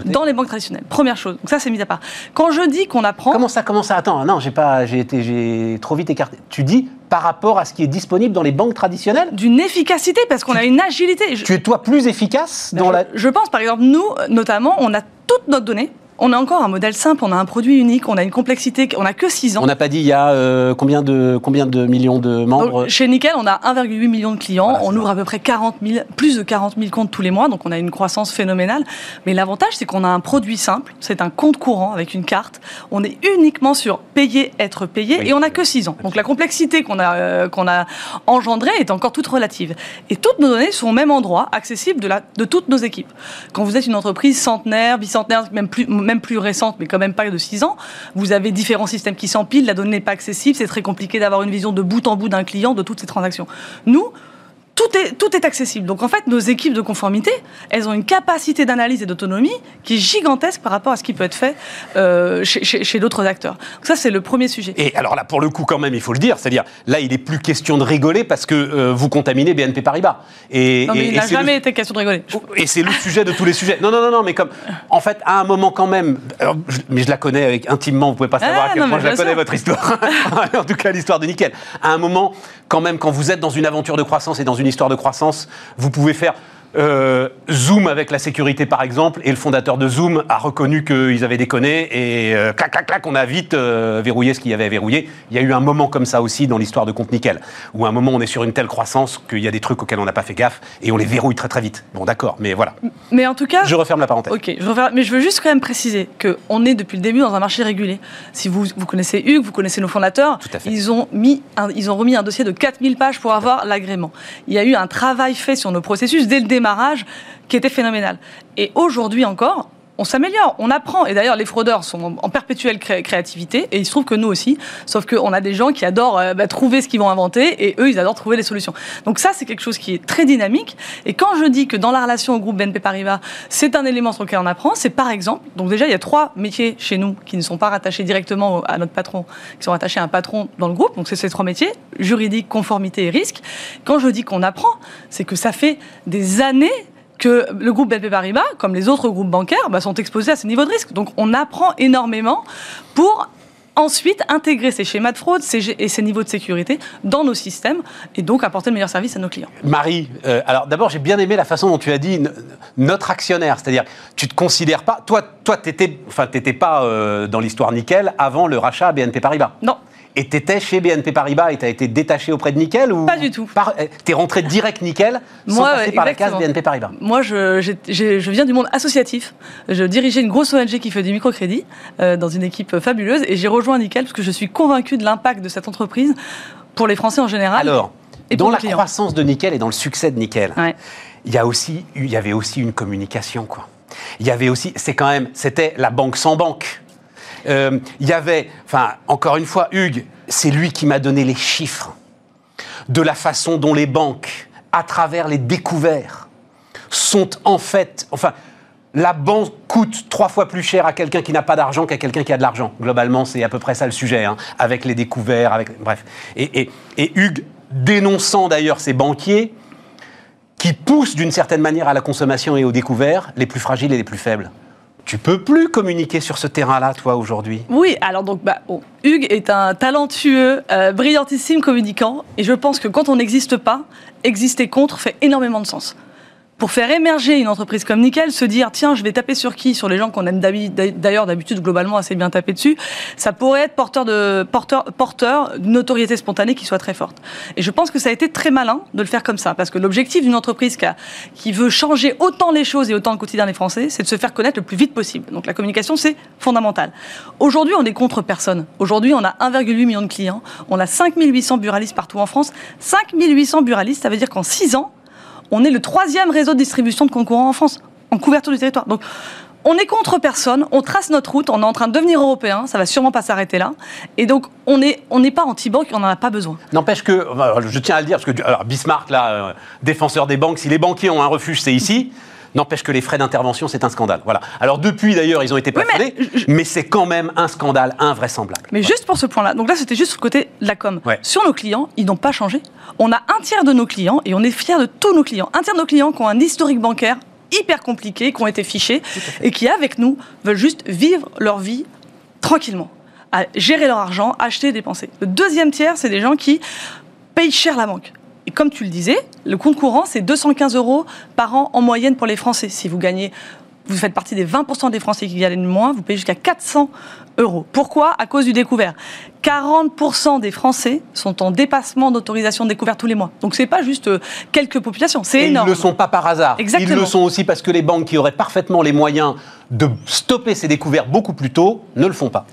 dans les banques traditionnelles. Première chose. Donc ça, c'est mis à part. Quand je dis qu'on apprend... Comment ça, comment ça? Attends, non, j'ai pas, j'ai été, j'ai trop vite écarté. Tu dis par rapport à ce qui est disponible dans les banques traditionnelles D'une efficacité, parce qu'on a une agilité. Tu es toi plus efficace ben, dans je, la... Je pense, par exemple, nous, notamment, on a toutes nos données on a encore un modèle simple, on a un produit unique, on a une complexité, on n'a que 6 ans. On n'a pas dit il y a euh, combien, de, combien de millions de membres Chez Nickel, on a 1,8 million de clients, on ouvre à peu près 40 000, plus de 40 000 comptes tous les mois, donc on a une croissance phénoménale. Mais l'avantage, c'est qu'on a un produit simple, c'est un compte courant avec une carte. On est uniquement sur payer, être payé, et on n'a que 6 ans. Donc la complexité qu'on a, euh, qu'on a engendrée est encore toute relative. Et toutes nos données sont au même endroit, accessibles de, la, de toutes nos équipes. Quand vous êtes une entreprise centenaire, bicentenaire, même plus même plus récente, mais quand même pas de 6 ans. Vous avez différents systèmes qui s'empilent, la donnée n'est pas accessible, c'est très compliqué d'avoir une vision de bout en bout d'un client de toutes ces transactions. Nous, tout est, tout est accessible. Donc en fait, nos équipes de conformité, elles ont une capacité d'analyse et d'autonomie qui est gigantesque par rapport à ce qui peut être fait euh, chez, d'autres acteurs. Donc ça, c'est le premier sujet. Et alors là, pour le coup, quand même, il faut le dire, c'est-à-dire là, il n'est plus question de rigoler parce que euh, vous contaminez BNP Paribas. Et, non, mais il n'a jamais été question de rigoler. Oh, et c'est le sujet de tous les sujets. Non, non, non, non, mais comme, en fait, à un moment quand même, mais je la connais avec, intimement, vous pouvez pas savoir ah, à quel point je la connais, votre histoire. en tout cas, l'histoire de Nickel. À un moment, quand même, quand vous êtes dans une aventure de croissance et dans une histoire de croissance, vous pouvez faire Euh, Zoom avec la sécurité par exemple, et le fondateur de Zoom a reconnu qu'ils avaient déconné et euh, clac clac clac, on a vite euh, verrouillé ce qu'il y avait à verrouiller. Il y a eu un moment comme ça aussi dans l'histoire de Compte Nickel, où à un moment on est sur une telle croissance qu'il y a des trucs auxquels on n'a pas fait gaffe et on les verrouille très très vite. Bon d'accord, mais voilà. Mais en tout cas, Je referme la parenthèse. Ok, je mais je veux juste quand même préciser qu'on est depuis le début dans un marché régulé. Si vous, vous connaissez Hugues, vous connaissez nos fondateurs, Tout à fait. ils ont, mis un- ils ont remis un dossier de 4000 pages pour avoir l'agrément. Il y a eu un travail fait sur nos processus dès le qui était phénoménal. Et aujourd'hui encore, on s'améliore, on apprend. Et d'ailleurs, les fraudeurs sont en, perpétuelle cré- créativité, et il se trouve que nous aussi. Sauf qu'on a des gens qui adorent euh, bah, trouver ce qu'ils vont inventer, et eux, ils adorent trouver les solutions. Donc ça, c'est quelque chose qui est très dynamique. Et quand je dis que dans la relation au groupe BNP Paribas, c'est un élément sur lequel on apprend, c'est par exemple, donc déjà, il y a trois métiers chez nous qui ne sont pas rattachés directement à notre patron, qui sont rattachés à un patron dans le groupe. Donc c'est ces trois métiers, juridique, conformité et risque. Quand je dis qu'on apprend, c'est que ça fait des années que le groupe BNP Paribas, comme les autres groupes bancaires, bah, sont exposés à ce niveau de risque. Donc on apprend énormément pour ensuite intégrer ces schémas de fraude ces- et ces niveaux de sécurité dans nos systèmes et donc apporter le meilleur service à nos clients. Marie, euh, alors d'abord j'ai bien aimé la façon dont tu as dit notre actionnaire, c'est-à-dire tu te considères pas, toi, toi t'étais, enfin t'étais pas euh, dans l'histoire Nickel avant le rachat à BNP Paribas. Non, Et t'étais chez BNP Paribas et t'as été détaché auprès de Nickel ou Pas du tout. par- euh, T'es rentré direct Nickel sans Moi, passer ouais, par la case. BNP Paribas. Moi, je, viens du monde associatif. Je dirigeais une grosse ONG qui fait du microcrédit euh, dans une équipe fabuleuse et j'ai rejoint Nickel parce que je suis convaincu de l'impact de cette entreprise pour les Français en général. Alors, et dans la clients. croissance de Nickel et dans le succès de Nickel, Ouais. il y a aussi, il y avait aussi une communication quoi. Il y avait aussi, c'est quand même, c'était la banque sans banque. Euh, il y avait, enfin, encore une fois, Hugues, c'est lui qui m'a donné les chiffres de la façon dont les banques, à travers les découverts, sont en fait, enfin, la banque coûte trois fois plus cher à quelqu'un qui n'a pas d'argent qu'à quelqu'un qui a de l'argent. Globalement, c'est à peu près ça le sujet, hein, avec les découverts, avec bref. Et, et- Hugues, dénonçant d'ailleurs ces banquiers qui poussent d'une certaine manière à la consommation et au découvert les plus fragiles et les plus faibles. Tu peux plus communiquer sur ce terrain-là, toi, aujourd'hui. Oui, alors donc, bah, bon, Hugues est un talentueux, euh, brillantissime communicant, et je pense que quand on n'existe pas, exister contre fait énormément de sens. Pour faire émerger une entreprise comme Nickel, se dire tiens, je vais taper sur qui Sur les gens qu'on aime d'ailleurs d'habitude globalement assez bien taper dessus, ça pourrait être porteur de porteur porteur d'une notoriété spontanée qui soit très forte. Et je pense que ça a été très malin de le faire comme ça, parce que l'objectif d'une entreprise qui, a- qui veut changer autant les choses et autant le quotidien des Français, c'est de se faire connaître le plus vite possible. Donc la communication, c'est fondamental. Aujourd'hui, on est contre personne. Aujourd'hui, on a 1,8 million de clients, on a 5800 buralistes partout en France. 5800 buralistes, ça veut dire qu'en 6 ans, on est le troisième réseau de distribution de concurrents en France, en couverture du territoire. Donc, on est contre personne, on trace notre route, on est en train de devenir européen, ça va sûrement pas s'arrêter là. Et donc, on n'est pas anti-banque, on n'en a pas besoin. N'empêche que, je tiens à le dire, parce que Bismarck, là, euh, défenseur des banques, si les banquiers ont un refuge, c'est ici. N'empêche que les frais d'intervention, c'est un scandale. Voilà. Alors depuis, d'ailleurs, ils ont été Oui, mais plafonnés, mais, je- c'est quand même un scandale invraisemblable. Mais juste pour ce point-là, donc là c'était juste sur le côté de la com. Ouais. Sur nos clients, ils n'ont pas changé. On a un tiers de nos clients et on est fiers de tous nos clients. Un tiers de nos clients qui ont un historique bancaire hyper compliqué, qui ont été fichés et qui avec nous veulent juste vivre leur vie tranquillement, à gérer leur argent, acheter, dépenser. Le deuxième tiers, c'est des gens qui payent cher la banque. Et comme tu le disais, le compte courant, c'est 215 euros par an en moyenne pour les Français. Si vous gagnez, vous faites partie des 20% des Français qui gagnent moins, vous payez jusqu'à 400 euros. Pourquoi? À cause du découvert. 40% des Français sont en dépassement d'autorisation de découvert tous les mois. Donc c'est pas juste euh, quelques populations, c'est Et ils énorme. ne le sont pas par hasard. Exactement. Ils le sont aussi parce que les banques qui auraient parfaitement les moyens de stopper ces découvertes beaucoup plus tôt ne le font pas.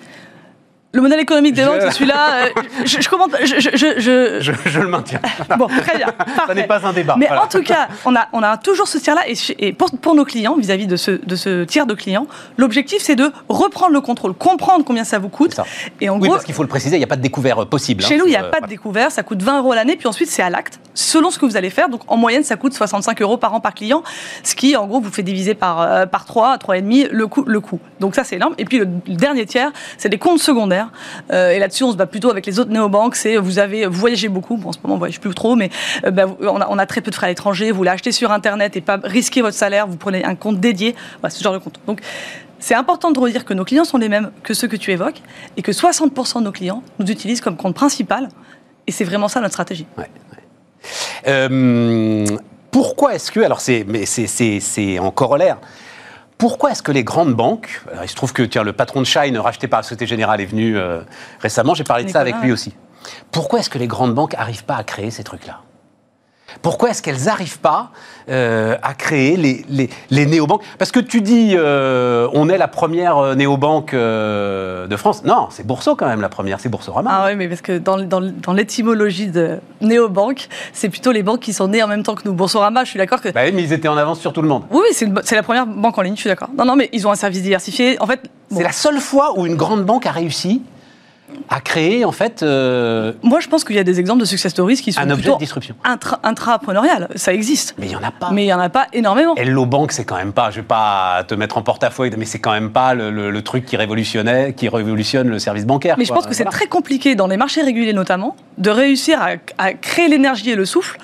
Le modèle économique des Je- banques, c'est celui-là. euh, je, je commente. Je, je- je- je- Je, je le maintiens. Bon, très bien. Ça n'est pas un débat. Mais Voilà. en tout cas, on a, on a toujours ce tiers-là. Et, pour, pour nos clients, vis-à-vis de ce, de ce tiers de clients, l'objectif, c'est de reprendre le contrôle, comprendre combien ça vous coûte. Ça. Et en oui, gros, parce qu'il faut le préciser, il n'y a pas de découvert euh, possible. chez hein. nous, il n'y a Euh, pas de découvert. Ça coûte 20 euros l'année. Puis ensuite, c'est à l'acte, selon ce que vous allez faire. Donc, en moyenne, ça coûte 65 euros par an par client. Ce qui, en gros, vous fait diviser par, euh, par 3, 3,5 le coût, le coût. Donc, ça, c'est énorme. Et puis, le dernier tiers, c'est des comptes secondaires. Euh, et là-dessus, on se bat plutôt avec les autres néobanques. C'est vous avez vous voyagez beaucoup. Bon, en ce moment, on voyage plus trop, mais euh, bah, on, a, très peu de frais à l'étranger. Vous l'achetez sur Internet et pas risquer votre salaire. Vous prenez un compte dédié. Ce genre de compte. Donc, c'est important de redire que nos clients sont les mêmes que ceux que tu évoques et que 60% de nos clients nous utilisent comme compte principal. Et c'est vraiment ça notre stratégie. Euh, pourquoi est-ce que, alors c'est, c'est en corollaire, pourquoi est-ce que les grandes banques, alors il se trouve que tiens, le patron de Shine, racheté par la Société Générale, est venu euh, récemment, j'ai parlé de ça avec lui aussi. Pourquoi est-ce que les grandes banques n'arrivent pas à créer ces trucs-là? Pourquoi est-ce qu'elles n'arrivent pas euh, à créer les, les, les néobanques? Parce que tu dis, euh, on est la première euh, néobanque euh, de France. Non, c'est Bourseau quand même la première, c'est Boursorama. Ah oui, mais parce que dans, dans, dans l'étymologie de néobanque, c'est plutôt les banques qui sont nées en même temps que nous. Boursorama, je suis d'accord que. Bah oui, mais ils étaient en avance sur tout le monde. Oui, oui, c'est la première banque en ligne, je suis d'accord. Non, non, mais ils ont un service diversifié. En fait, bon, C'est la seule fois où une grande banque a réussi à créer en fait euh, moi je pense qu'il y a des exemples de success stories qui sont un objet de disruption. intra- intrapreneuriales. Ça existe. Mais il n'y en a pas. Mais il n'y en a pas énormément. Hello Bank, c'est quand même pas, je vais pas te mettre en porte-à-faux, mais c'est quand même pas le, le- le truc qui révolutionnait, qui révolutionne le service bancaire. Mais je pense que c'est très compliqué dans les marchés réguliers notamment de réussir à, à créer l'énergie et le souffle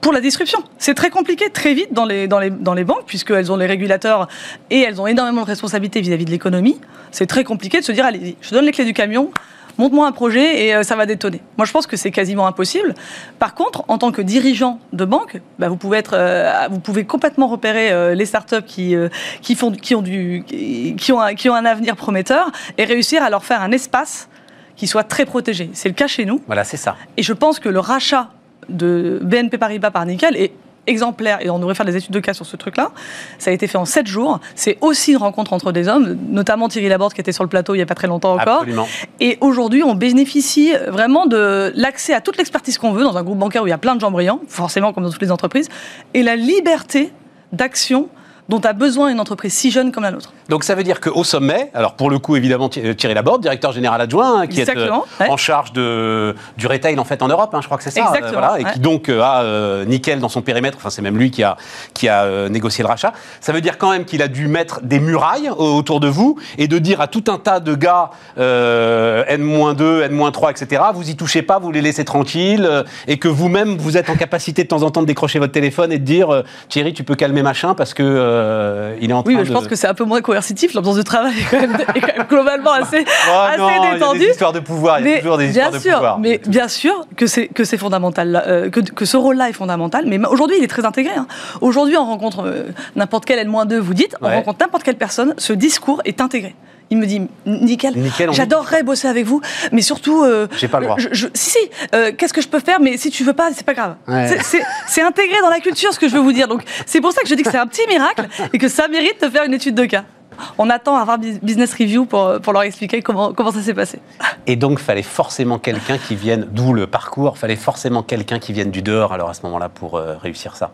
pour la disruption. C'est très compliqué très vite dans les, dans les, dans les banques puisqu'elles ont les régulateurs et elles ont énormément de responsabilités vis-à-vis de l'économie. C'est très compliqué de se dire allez, je donne les clés du camion. Montre-moi un projet et euh, ça va détonner. Moi, je pense que c'est quasiment impossible. Par contre, en tant que dirigeant de banque, bah, vous pouvez être, euh, vous pouvez complètement repérer euh, les startups qui euh, qui font, qui ont du, qui ont un, qui ont un avenir prometteur et réussir à leur faire un espace qui soit très protégé. C'est le cas chez nous. Voilà, c'est ça. Et je pense que le rachat de BNP Paribas par Nickel est exemplaire, et on devrait faire des études de cas sur ce truc-là. Ça a été fait en 7 jours. C'est aussi une rencontre entre des hommes, notamment Thierry Laborde qui était sur le plateau il n'y a pas très longtemps encore. Absolument. Et aujourd'hui, on bénéficie vraiment de l'accès à toute l'expertise qu'on veut dans un groupe bancaire où il y a plein de gens brillants, forcément comme dans toutes les entreprises, et la liberté d'action dont a besoin une entreprise si jeune comme la nôtre. Donc ça veut dire qu'au sommet, alors pour le coup évidemment Thi- Thierry Laborde, directeur général adjoint, hein, qui est euh, ouais. en charge de, du retail en fait en Europe, hein, je crois que c'est ça, Exactement, voilà, et ouais. qui donc euh, a euh, Nickel dans son périmètre, enfin c'est même lui qui a, qui a euh, négocié le rachat. Ça veut dire quand même qu'il a dû mettre des murailles au- autour de vous et de dire à tout un tas de gars euh, N-2, N-3, etc. Vous y touchez pas, vous les laissez tranquilles euh, et que vous-même vous êtes en capacité de temps en temps de décrocher votre téléphone et de dire euh, Thierry tu peux calmer machin parce que euh, il est en Oui, mais je de... pense que c'est un peu moins coercitif. L'ambiance de travail est quand même, est quand même globalement assez, Oh assez non, il y a détendue. des histoires de pouvoir, il y a toujours des histoires bien de sûr, pouvoir. mais bien sûr que c'est que c'est fondamental, euh, que, que ce rôle-là est fondamental. Mais aujourd'hui, il est très intégré. hein. Aujourd'hui, on rencontre euh, n'importe quel N-2, vous dites, on Ouais. rencontre n'importe quelle personne, ce discours est intégré. Il me dit, nickel, j'adorerais bosser avec vous, mais surtout, euh, J'ai pas le droit. je- je- si si, euh, qu'est-ce que je peux faire Mais si tu veux pas, c'est pas grave. Ouais. C'est- intégré dans la culture, ce que je veux vous dire. Donc c'est pour ça que je dis que c'est un petit miracle et que ça mérite de faire une étude de cas. On attend à avoir Bus- Business Review pour, pour leur expliquer comment, comment ça s'est passé. Et donc, fallait forcément quelqu'un qui vienne, d'où le parcours, fallait forcément quelqu'un qui vienne du dehors, alors à ce moment-là, pour euh, réussir ça.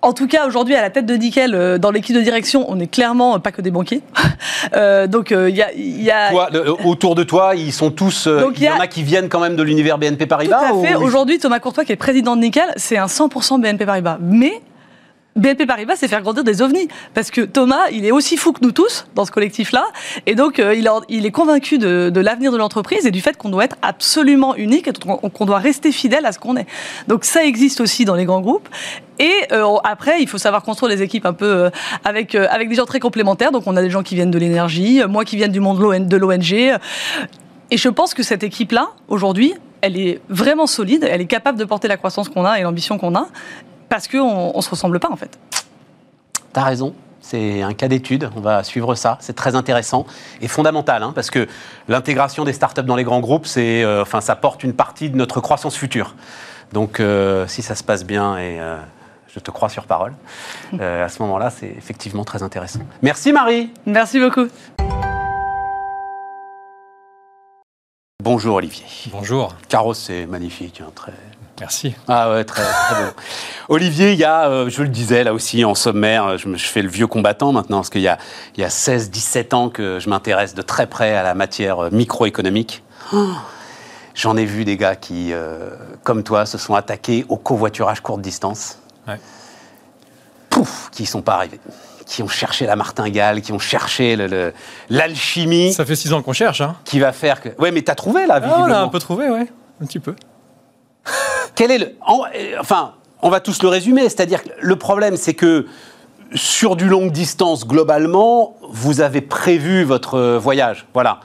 En tout cas, aujourd'hui, à la tête de Nickel, euh, dans l'équipe de direction, on est clairement euh, pas que des banquiers. Euh, donc, il y a. y a- Toi, le- autour de toi, ils sont tous. euh, Donc, il y, il y a- en a qui viennent quand même de l'univers BNP tout Paribas à fait. ou- Aujourd'hui, Thomas Courtois, qui est président de Nickel, c'est un 100% BNP Paribas. Mais. BNP Paribas, c'est faire grandir des ovnis. Parce que Thomas, il est aussi fou que nous tous dans ce collectif-là. Et donc, euh, il, est convaincu de, l'avenir de l'entreprise et du fait qu'on doit être absolument unique et qu'on doit rester fidèle à ce qu'on est. Donc, ça existe aussi dans les grands groupes. Et euh, après, il faut savoir construire des équipes un peu euh, avec, des gens très complémentaires. Donc, on a des gens qui viennent de l'énergie, moi qui viens du monde de l'ONG. Et je pense que cette équipe-là, aujourd'hui, elle est vraiment solide, elle est capable de porter la croissance qu'on a et l'ambition qu'on a, parce qu'on ne se ressemble pas, en fait. T'as raison. C'est un cas d'étude, on va suivre ça, c'est très intéressant et fondamental, hein, parce que l'intégration des startups dans les grands groupes, c'est, euh, enfin, ça porte une partie de notre croissance future. Donc, euh, si ça se passe bien, et euh, je te crois sur parole, euh, à ce moment-là, c'est effectivement très intéressant. Merci Marie. Merci beaucoup. Bonjour Olivier. Bonjour, Carros, c'est magnifique, hein, très. Merci. Ah ouais, très, très bon. Olivier, il y a, euh, je le disais là aussi en sommaire, je, me- je fais le vieux combattant maintenant, parce qu'il y a, il y a 16-17 ans que je m'intéresse de très près à la matière euh, microéconomique. Oh, J'en ai vu des gars qui, euh, comme toi, se sont attaqués au covoiturage courte distance. Ouais. Pouf, qui y sont pas arrivés. Qui ont cherché la martingale, qui ont cherché le- le- l'alchimie Ça fait six ans qu'on cherche, hein qui va faire que. Ouais, mais t'as trouvé là, Ah, visiblement. on a un peu trouvé, ouais, un petit peu. Quel est le. euh, enfin, on va tous le résumer. C'est-à-dire que le problème, c'est que sur du longue distance, globalement, vous avez prévu votre euh, voyage. Voilà.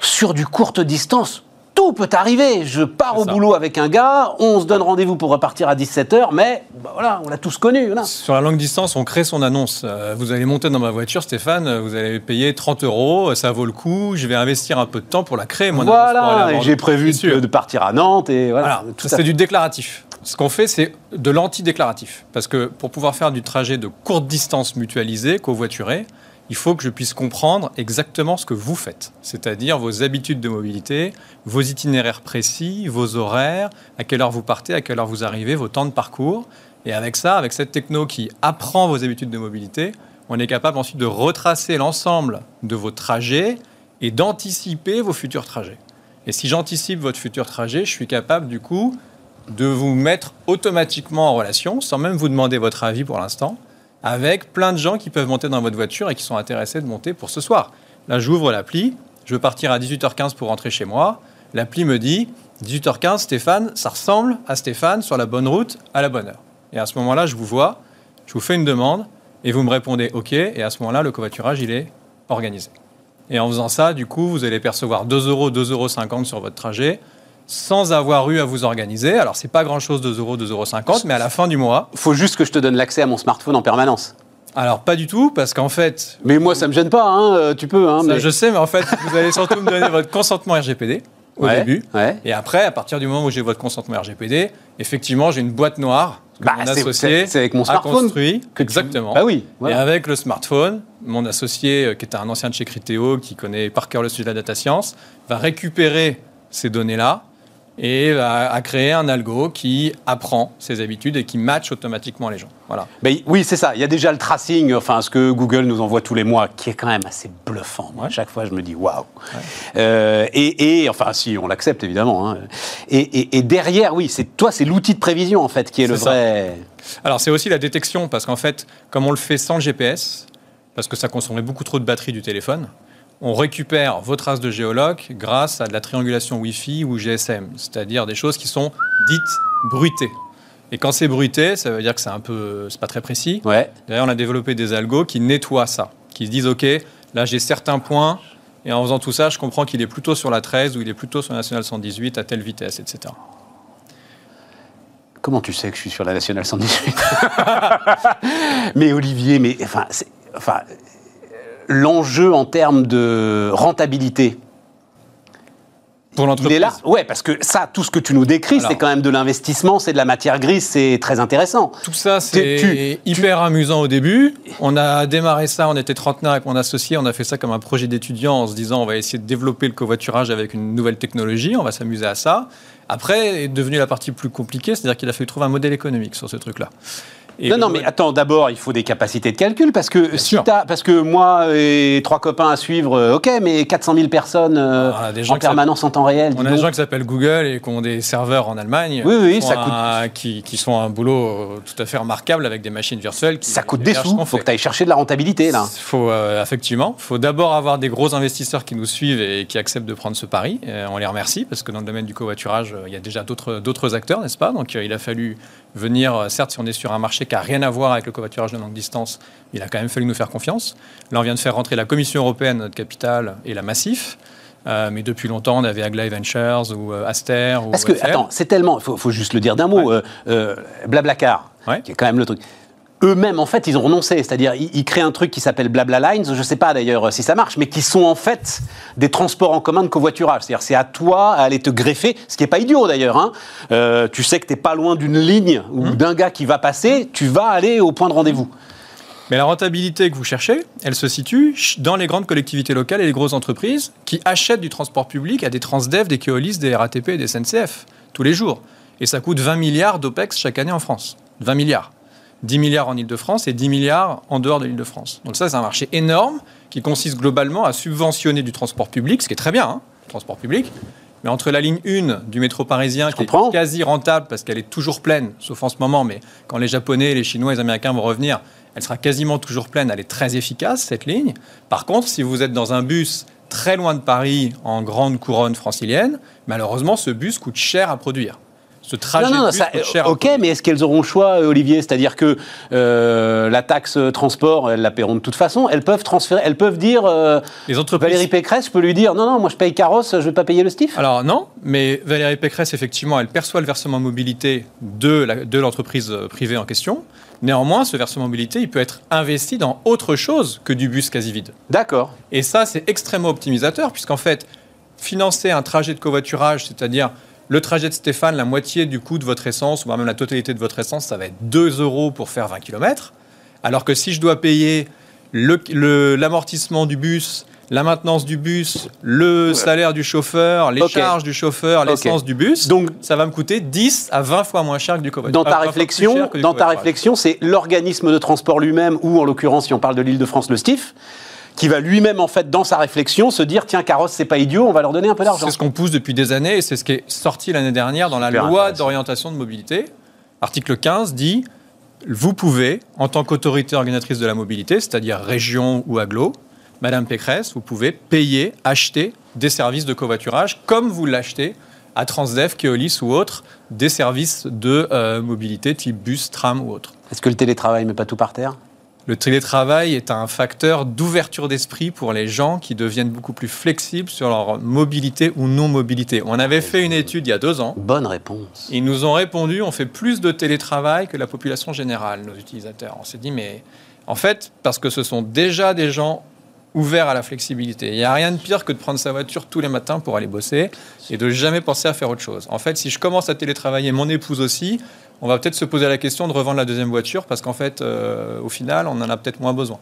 Sur du courte distance, tout peut arriver. Je pars au ça. boulot avec un gars, on se donne rendez-vous pour repartir à 17h, mais bah, voilà, on l'a tous connu. voilà. Sur la longue distance, on crée son annonce. Euh, vous allez monter dans ma voiture, Stéphane, vous allez payer 30 euros, euh, ça vaut le coup, je vais investir un peu de temps pour la créer, mon Voilà, j'ai prévu de, de partir à Nantes et voilà. C'est du déclaratif. Ce qu'on fait, c'est de l'anti-déclaratif. Parce que pour pouvoir faire du trajet de courte distance mutualisé, covoituré, il faut que je puisse comprendre exactement ce que vous faites. C'est-à-dire vos habitudes de mobilité, vos itinéraires précis, vos horaires, à quelle heure vous partez, à quelle heure vous arrivez, vos temps de parcours. Et avec ça, avec cette techno qui apprend vos habitudes de mobilité, on est capable ensuite de retracer l'ensemble de vos trajets et d'anticiper vos futurs trajets. Et si j'anticipe votre futur trajet, je suis capable du coup de vous mettre automatiquement en relation, sans même vous demander votre avis pour l'instant, avec plein de gens qui peuvent monter dans votre voiture et qui sont intéressés de monter pour ce soir. Là, j'ouvre l'appli, je veux partir à 18h15 pour rentrer chez moi. L'appli me dit 18h15, Stéphane, ça ressemble à Stéphane sur la bonne route à la bonne heure. Et à ce moment-là, je vous vois, je vous fais une demande et vous me répondez OK. Et à ce moment-là, le covoiturage, il est organisé. Et en faisant ça, du coup, vous allez percevoir 2 euros, 2,50 euros sur votre trajet sans avoir eu à vous organiser. Alors, c'est pas grand-chose, 2 euros, 2,50 euros, mais à la fin du mois, Faut juste que je te donne l'accès à mon smartphone en permanence. alors pas du tout, parce qu'en fait, Mais moi, ça me gêne pas, hein, euh, tu peux. Hein, ça, mais... je sais, mais en fait, vous allez surtout me donner votre consentement RGPD au Ouais, début. ouais. Et après, à partir du moment où j'ai votre consentement RGPD, effectivement, j'ai une boîte noire que Bah, mon associé c'est- avec mon a smartphone construit. que tu- Exactement. Bah oui. Et avec le smartphone, mon associé, euh, qui est un ancien de chez Criteo, qui connaît par cœur le sujet de la data science, va récupérer ces données-là et a créer un algo qui apprend ses habitudes et qui match automatiquement les gens. Voilà. Ben, oui, c'est ça. Il y a déjà le tracing, enfin ce que Google nous envoie tous les mois, qui est quand même assez bluffant. Moi, Ouais. À chaque fois, je me dis waouh. Euh, et, et, enfin, si on l'accepte évidemment. hein. Et, et- et derrière, oui, c'est toi, c'est l'outil de prévision en fait qui est le ça. vrai. Alors c'est aussi la détection, parce qu'en fait, comme on le fait sans le GPS, parce que ça consommerait beaucoup trop de batterie du téléphone, on récupère vos traces de géologue grâce à de la triangulation Wi-Fi ou GSM, c'est-à-dire des choses qui sont dites bruitées. Et quand c'est bruité, ça veut dire que c'est un peu, c'est pas très précis. Ouais. D'ailleurs, on a développé des algos qui nettoient ça, qui se disent OK, là j'ai certains points, et en faisant tout ça, je comprends qu'il est plutôt sur la 13 ou il est plutôt sur la nationale 118 à telle vitesse, etc. Comment tu sais que je suis sur la nationale 118 Mais Olivier, mais enfin, enfin, l'enjeu en termes de rentabilité, Pour il l'entreprise. est là. Ouais, parce que ça, tout ce que tu nous décris, c'est quand même de l'investissement, c'est de la matière grise, c'est très intéressant. Tout ça, c'est Tu- hyper amusant au début. On a démarré ça, on était trentenaire avec mon associé, on a fait ça comme un projet d'étudiant en se disant on va essayer de développer le covoiturage avec une nouvelle technologie, on va s'amuser à ça. Après, est devenue la partie plus compliquée, c'est-à-dire qu'il a fallu trouver un modèle économique sur ce truc-là. Et non, non, mais attends, d'abord, il faut des capacités de calcul, parce que, si t'as- parce que moi et trois copains à suivre, euh, ok, mais 400 000 personnes euh, Ah, des gens en permanence en temps réel, On a des gens qui s'appellent Google et qui ont des serveurs en Allemagne. Oui, oui, ça coûte- un- Qui, qui sont un boulot euh, tout à fait remarquable avec des machines virtuelles. Qui ça coûte des sous, qu'on faut que tu ailles chercher de la rentabilité, là. Faut, euh, effectivement, il faut d'abord avoir des gros investisseurs qui nous suivent et qui acceptent de prendre ce pari. On les remercie parce que dans le domaine du covoiturage, il y a déjà d'autres acteurs, n'est-ce pas? Donc il a fallu venir, euh, certes, si on est sur un marché qui n'a rien à voir avec le covoiturage de longue distance, il a quand même fallu nous faire confiance. Là, on vient de faire rentrer la Commission européenne, notre capitale, et la Massif. Euh, mais depuis longtemps, on avait Aglaé Ventures ou euh, Aster. Ou Parce que, FR. attends, c'est tellement, il faut, faut juste le dire d'un mot, euh, euh, Blablacar, Ouais. qui est quand même le truc. Eux-mêmes, en fait, ils ont renoncé. C'est-à-dire, ils, ils créent un truc qui s'appelle Blabla Lines. Je ne sais pas d'ailleurs si ça marche, mais qui sont en fait des transports en commun de covoiturage. C'est-à-dire, c'est à toi à aller te greffer, ce qui n'est pas idiot d'ailleurs. hein. Euh, tu sais que tu n'es pas loin d'une ligne ou Mmh. d'un gars qui va passer, tu vas aller au point de rendez-vous. Mais la rentabilité que vous cherchez, elle se situe dans les grandes collectivités locales et les grosses entreprises qui achètent du transport public à des Transdev, des Keolis, des RATP et des SNCF tous les jours. Et ça coûte 20 milliards d'OPEX chaque année en France. 20 milliards. 10 milliards en Ile-de-France et 10 milliards en dehors de l'Île-de-France. Donc ça, c'est un marché énorme qui consiste globalement à subventionner du transport public, ce qui est très bien, hein, le transport public. Mais entre la ligne 1 du métro parisien, qui comprends. est quasi rentable parce qu'elle est toujours pleine, sauf en ce moment, mais quand les Japonais, les Chinois, les Américains vont revenir, elle sera quasiment toujours pleine, elle est très efficace, cette ligne. Par contre, si vous êtes dans un bus très loin de Paris, en grande couronne francilienne, malheureusement, ce bus coûte cher à produire. Ce trajet non, non, bus ça, coûte cher. ok, mais est-ce qu'elles auront le choix, euh, Olivier? C'est-à-dire que euh, la taxe transport, elles la paieront de toute façon. Elles peuvent transférer, elles peuvent dire. euh, Les entreprises. Valérie Pécresse peut lui dire non, non, moi je paye carrosse, je vais pas payer le STIF. Alors non, mais Valérie Pécresse, effectivement, elle perçoit le versement mobilité de l'entreprise euh, privée en question. Néanmoins, ce versement mobilité, il peut être investi dans autre chose que du bus quasi vide. D'accord. Et ça, c'est extrêmement optimisateur, puisqu'en fait, financer un trajet de covoiturage, c'est-à-dire le trajet de Stéphane, la moitié du coût de votre essence, ou même la totalité de votre essence, ça va être 2 euros pour faire 20 km. Alors que si je dois payer le- le- l'amortissement du bus, la maintenance du bus, le salaire du chauffeur, les charges du chauffeur, l'essence du bus, Donc, ça va me coûter 10 à 20 fois moins cher que du covoiturage. dans ta 20 fois plus réflexion, dans ta réflexion, c'est l'organisme de transport lui-même, ou en l'occurrence, si on parle de l'Île-de-France, le STIF, qui va lui-même, en fait, dans sa réflexion, se dire tiens, carrosse, c'est pas idiot, on va leur donner un peu d'argent. C'est ce qu'on pousse depuis des années et c'est ce qui est sorti l'année dernière dans la Super loi d'orientation de mobilité. Article 15 dit vous pouvez, en tant qu'autorité organisatrice de la mobilité, c'est-à-dire région ou aglo, Madame Pécresse, vous pouvez payer, acheter des services de covoiturage comme vous l'achetez à Transdev, Keolis ou autres, des services de euh, mobilité type bus, tram ou autre. Est-ce que le télétravail met pas tout par terre? Le télétravail est un facteur d'ouverture d'esprit pour les gens qui deviennent beaucoup plus flexibles sur leur mobilité ou non-mobilité. On avait fait une étude il y a deux ans. Bonne réponse. Ils nous ont répondu on fait plus de télétravail que la population générale, nos utilisateurs. On s'est dit mais en fait, parce que ce sont déjà des gens ouverts à la flexibilité. Il n'y a rien de pire que de prendre sa voiture tous les matins pour aller bosser et de jamais penser à faire autre chose. En fait, si je commence à télétravailler, mon épouse aussi, on va peut-être se poser la question de revendre la deuxième voiture parce qu'en fait, euh, au final, on en a peut-être moins besoin.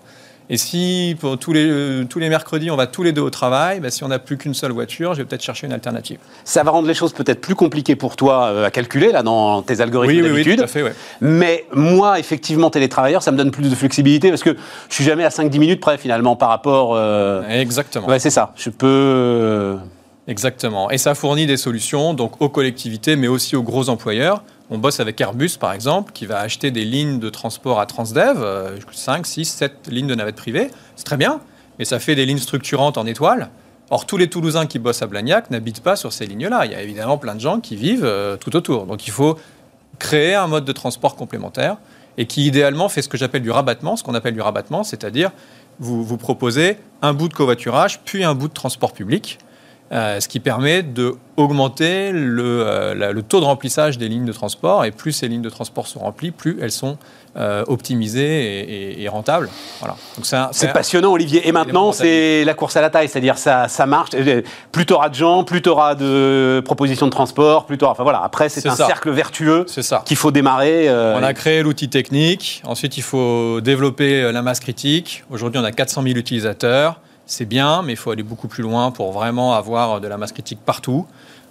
Et si pour tous les, euh, tous les mercredis, on va tous les deux au travail, ben, si on n'a plus qu'une seule voiture, je vais peut-être chercher une alternative. Ça va rendre les choses peut-être plus compliquées pour toi euh, à calculer, là, dans tes algorithmes d'habitude. tout à fait, ouais. Mais moi, effectivement, télétravailleur, ça me donne plus de flexibilité parce que je suis jamais à 5-10 minutes près, finalement, par rapport. euh, Exactement. Ouais, c'est ça. Je peux. Exactement. Et ça fournit des solutions donc aux collectivités, mais aussi aux gros employeurs. On bosse avec Airbus, par exemple, qui va acheter des lignes de transport à Transdev, euh, 5, 6, 7 lignes de navettes privées. C'est très bien, mais ça fait des lignes structurantes en étoile. Or, tous les Toulousains qui bossent à Blagnac n'habitent pas sur ces lignes-là. Il y a évidemment plein de gens qui vivent euh, tout autour. Donc, il faut créer un mode de transport complémentaire et qui, idéalement, fait ce que j'appelle du rabattement. Ce qu'on appelle du rabattement, c'est-à-dire vous, vous proposez un bout de covoiturage, puis un bout de transport public. Euh, ce qui permet d'augmenter le, euh, la- le taux de remplissage des lignes de transport. Et plus ces lignes de transport sont remplies, plus elles sont euh, optimisées et, et- et rentables. Voilà. Donc c'est un- C'est un- passionnant, Olivier. Et maintenant, c'est la course à la taille, c'est-à-dire ça, ça marche. Plus tu auras de gens, plus tu auras de propositions de transport, plus t'auras- Enfin voilà, après, c'est C'est un ça. cercle vertueux C'est ça. qu'il faut démarrer. On a créé l'outil technique. Ensuite, il faut développer la masse critique. Aujourd'hui, on a 400 000 utilisateurs. C'est bien, mais il faut aller beaucoup plus loin pour vraiment avoir de la masse critique partout.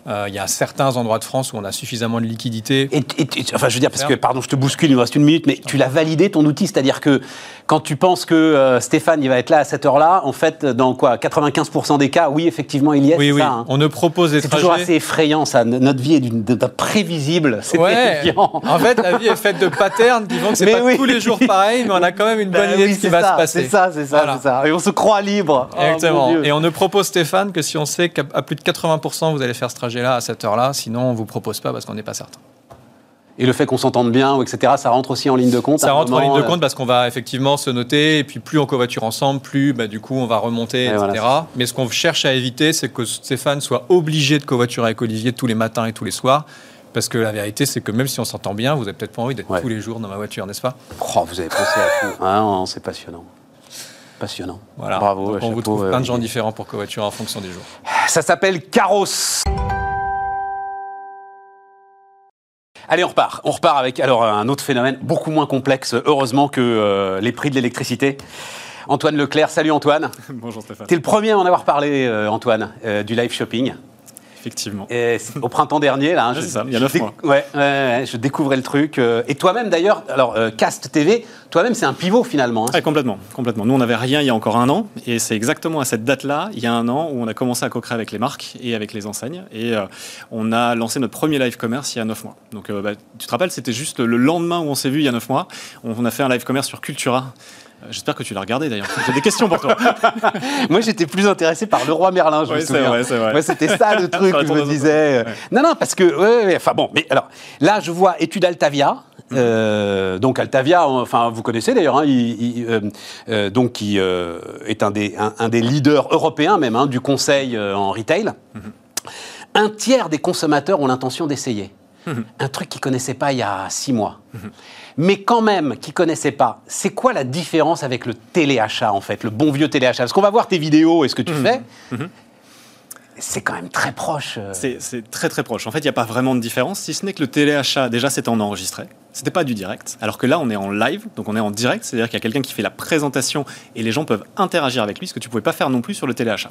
Euh, il y a certains endroits de France où on a suffisamment de liquidité. Et, et- et- enfin, je veux dire, parce que, pardon, je te bouscule, il nous reste une minute, mais tu l'as validé ton outil, c'est-à-dire que quand tu penses que euh, Stéphane, il va être là à cette heure-là, en fait, dans quoi 95% des cas, oui, effectivement, il y est. Oui, c'est oui. ça, hein. On ne propose des C'est toujours assez effrayant, ça. Notre vie est d'un prévisible. C'est Ouais. En fait, la vie est faite de patterns qui font que c'est pas oui. tous les jours pareil, mais on a quand même une bonne Bah idée oui, de ce qui va se passer. C'est ça, c'est ça, Voilà. c'est ça. Et on se croit libre. Oh, Exactement. et on ne propose Stéphane que si on sait qu'à plus de 80% vous allez faire ce trajet-là à cette heure-là, sinon on vous propose pas parce qu'on n'est pas certain. Et le fait qu'on s'entende bien, ou etc., ça rentre aussi en ligne de compte Ça rentre en ligne de euh, compte parce qu'on va effectivement se noter, et puis plus on covoiture ensemble, plus bah, du coup on va remonter, Et etc. voilà, Mais ce qu'on cherche à éviter, c'est que Stéphane soit obligé de covoiturer avec Olivier tous les matins et tous les soirs. Parce que la vérité, c'est que même si on s'entend bien, vous n'avez peut-être pas envie d'être Ouais. tous les jours dans ma voiture, n'est-ce pas? Oh, vous avez pensé à tout. Ah, non, c'est passionnant. Passionnant. Voilà. Bravo. Donc, on chapeau, vous trouve euh, plein de gens différents pour covoiturer en fonction des jours. Ça s'appelle Caros. Allez, on repart. On repart avec alors un autre phénomène beaucoup moins complexe, heureusement, que euh, les prix de l'électricité. Antoine Leclerc, salut Antoine. Bonjour Stéphane. T'es le premier à en avoir parlé, euh, Antoine, euh, du live shopping. Effectivement. Et au printemps dernier, là. hein, je- ça, il y a neuf je déc- mois. Ouais, ouais, ouais, je découvrais le truc. euh, et toi-même, d'ailleurs, alors, euh, Cast TV, toi-même, c'est un pivot finalement. hein. Complètement, complètement. Nous, on n'avait rien il y a encore un an, et c'est exactement à cette date-là, il y a un an, où on a commencé à co-créer avec les marques et avec les enseignes, et euh, on a lancé notre premier live commerce il y a neuf mois. Donc, bah, tu te rappelles, c'était juste le lendemain où on s'est vu il y a neuf mois. On, on a fait un live commerce sur Cultura. J'espère que tu l'as regardé d'ailleurs. J'ai des questions pour toi. Moi, j'étais plus intéressé par le roi Merlin, je Ouais, me souviens. c'était ça le truc que je me disais. Ouais. Non, non, parce que, ouais, ouais, enfin bon, mais alors, là, je vois étude Altavia. Mhm. Euh, donc Altavia, enfin vous connaissez d'ailleurs, hein, euh, euh, donc qui euh, est un des, un, un des leaders européens même hein, du conseil euh, en retail. Mhm. Un tiers des consommateurs ont l'intention d'essayer. Un truc qu'ils connaissaient pas il y a six mois. Mais quand même, qui connaissaient pas, c'est quoi la différence avec le téléachat en fait, le bon vieux téléachat? Parce qu'on va voir tes vidéos et ce que tu fais. C'est quand même très proche. euh. C'est c'est très très proche. En fait, il n'y a pas vraiment de différence, si ce n'est que le téléachat, déjà, c'était en enregistré. C'était pas du direct. Alors que là, on est en live, donc on est en direct, c'est-à-dire qu'il y a quelqu'un qui fait la présentation et les gens peuvent interagir avec lui, ce que tu pouvais pas faire non plus sur le téléachat.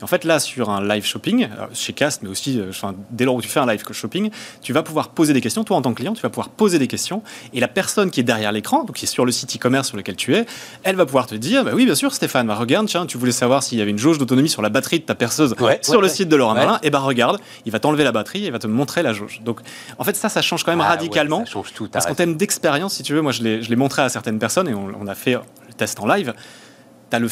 Et en fait, là, sur un live shopping, euh, chez Cast, mais aussi euh, enfin, dès lors où tu fais un live shopping, tu vas pouvoir poser des questions. Toi, en tant que client, tu vas pouvoir poser des questions et la personne qui est derrière l'écran, donc qui est sur le site e-commerce sur lequel tu es, elle va pouvoir te dire bah oui, bien sûr, Stéphane, bah, regarde, tiens, tu voulais savoir s'il y avait une jauge d'autonomie sur la batterie de ta perceuse Ouais, sur ouais, le ouais. site de Laurent. Merlin, et bah regarde, il va t'enlever la batterie et il va te montrer la jauge. Donc en fait ça, ça change quand même Ah radicalement. ça change tout, parce qu'en termes d'expérience, si tu veux, moi je l'ai je l'ai montré à certaines personnes et on, on a fait le test en live. Le,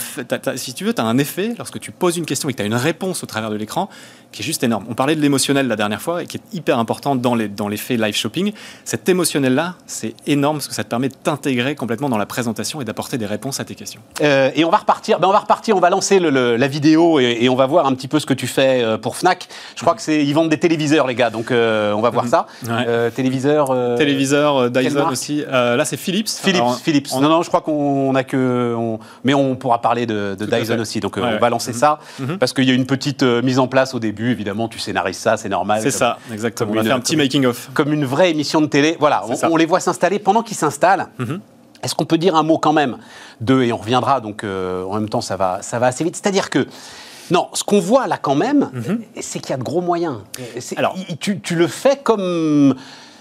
si tu veux, tu as un effet lorsque tu poses une question et que tu as une réponse au travers de l'écran qui est juste énorme. On parlait de l'émotionnel la dernière fois et qui est hyper important dans les dans l'effet live shopping. Cet émotionnel-là, c'est énorme parce que ça te permet de t'intégrer complètement dans la présentation et d'apporter des réponses à tes questions. Euh, et on va repartir. Ben on va repartir. On va lancer le- le- la vidéo et, et on va voir un petit peu ce que tu fais euh, pour Fnac. Je crois que c'est ils vendent des téléviseurs, les gars. Donc euh, on va voir ça. Mhm. Ouais. Euh, téléviseur. Téléviseur, Dyson aussi. Là, c'est Philips. Philips. Alors, Philips. on- Non, non, je crois qu'on a que. on- Mais on pourra parler de, de Dyson aussi. Donc euh, Ouais, on ouais. va lancer Mhm. ça Mhm. parce qu'il y a une petite euh, mise en place au début. Évidemment, tu scénarises ça, c'est normal. C'est ça, exactement. comme On a une- fait un petit making-of. Comme une vraie émission de télé. Voilà, on, les voit s'installer. Pendant qu'ils s'installent, Mhm. est-ce qu'on peut dire un mot quand même de, et on reviendra, donc euh, en même temps ça va, ça va assez vite. C'est-à-dire que, non, ce qu'on voit là quand même, c'est qu'il y a de gros moyens. Alors- tu le fais comme...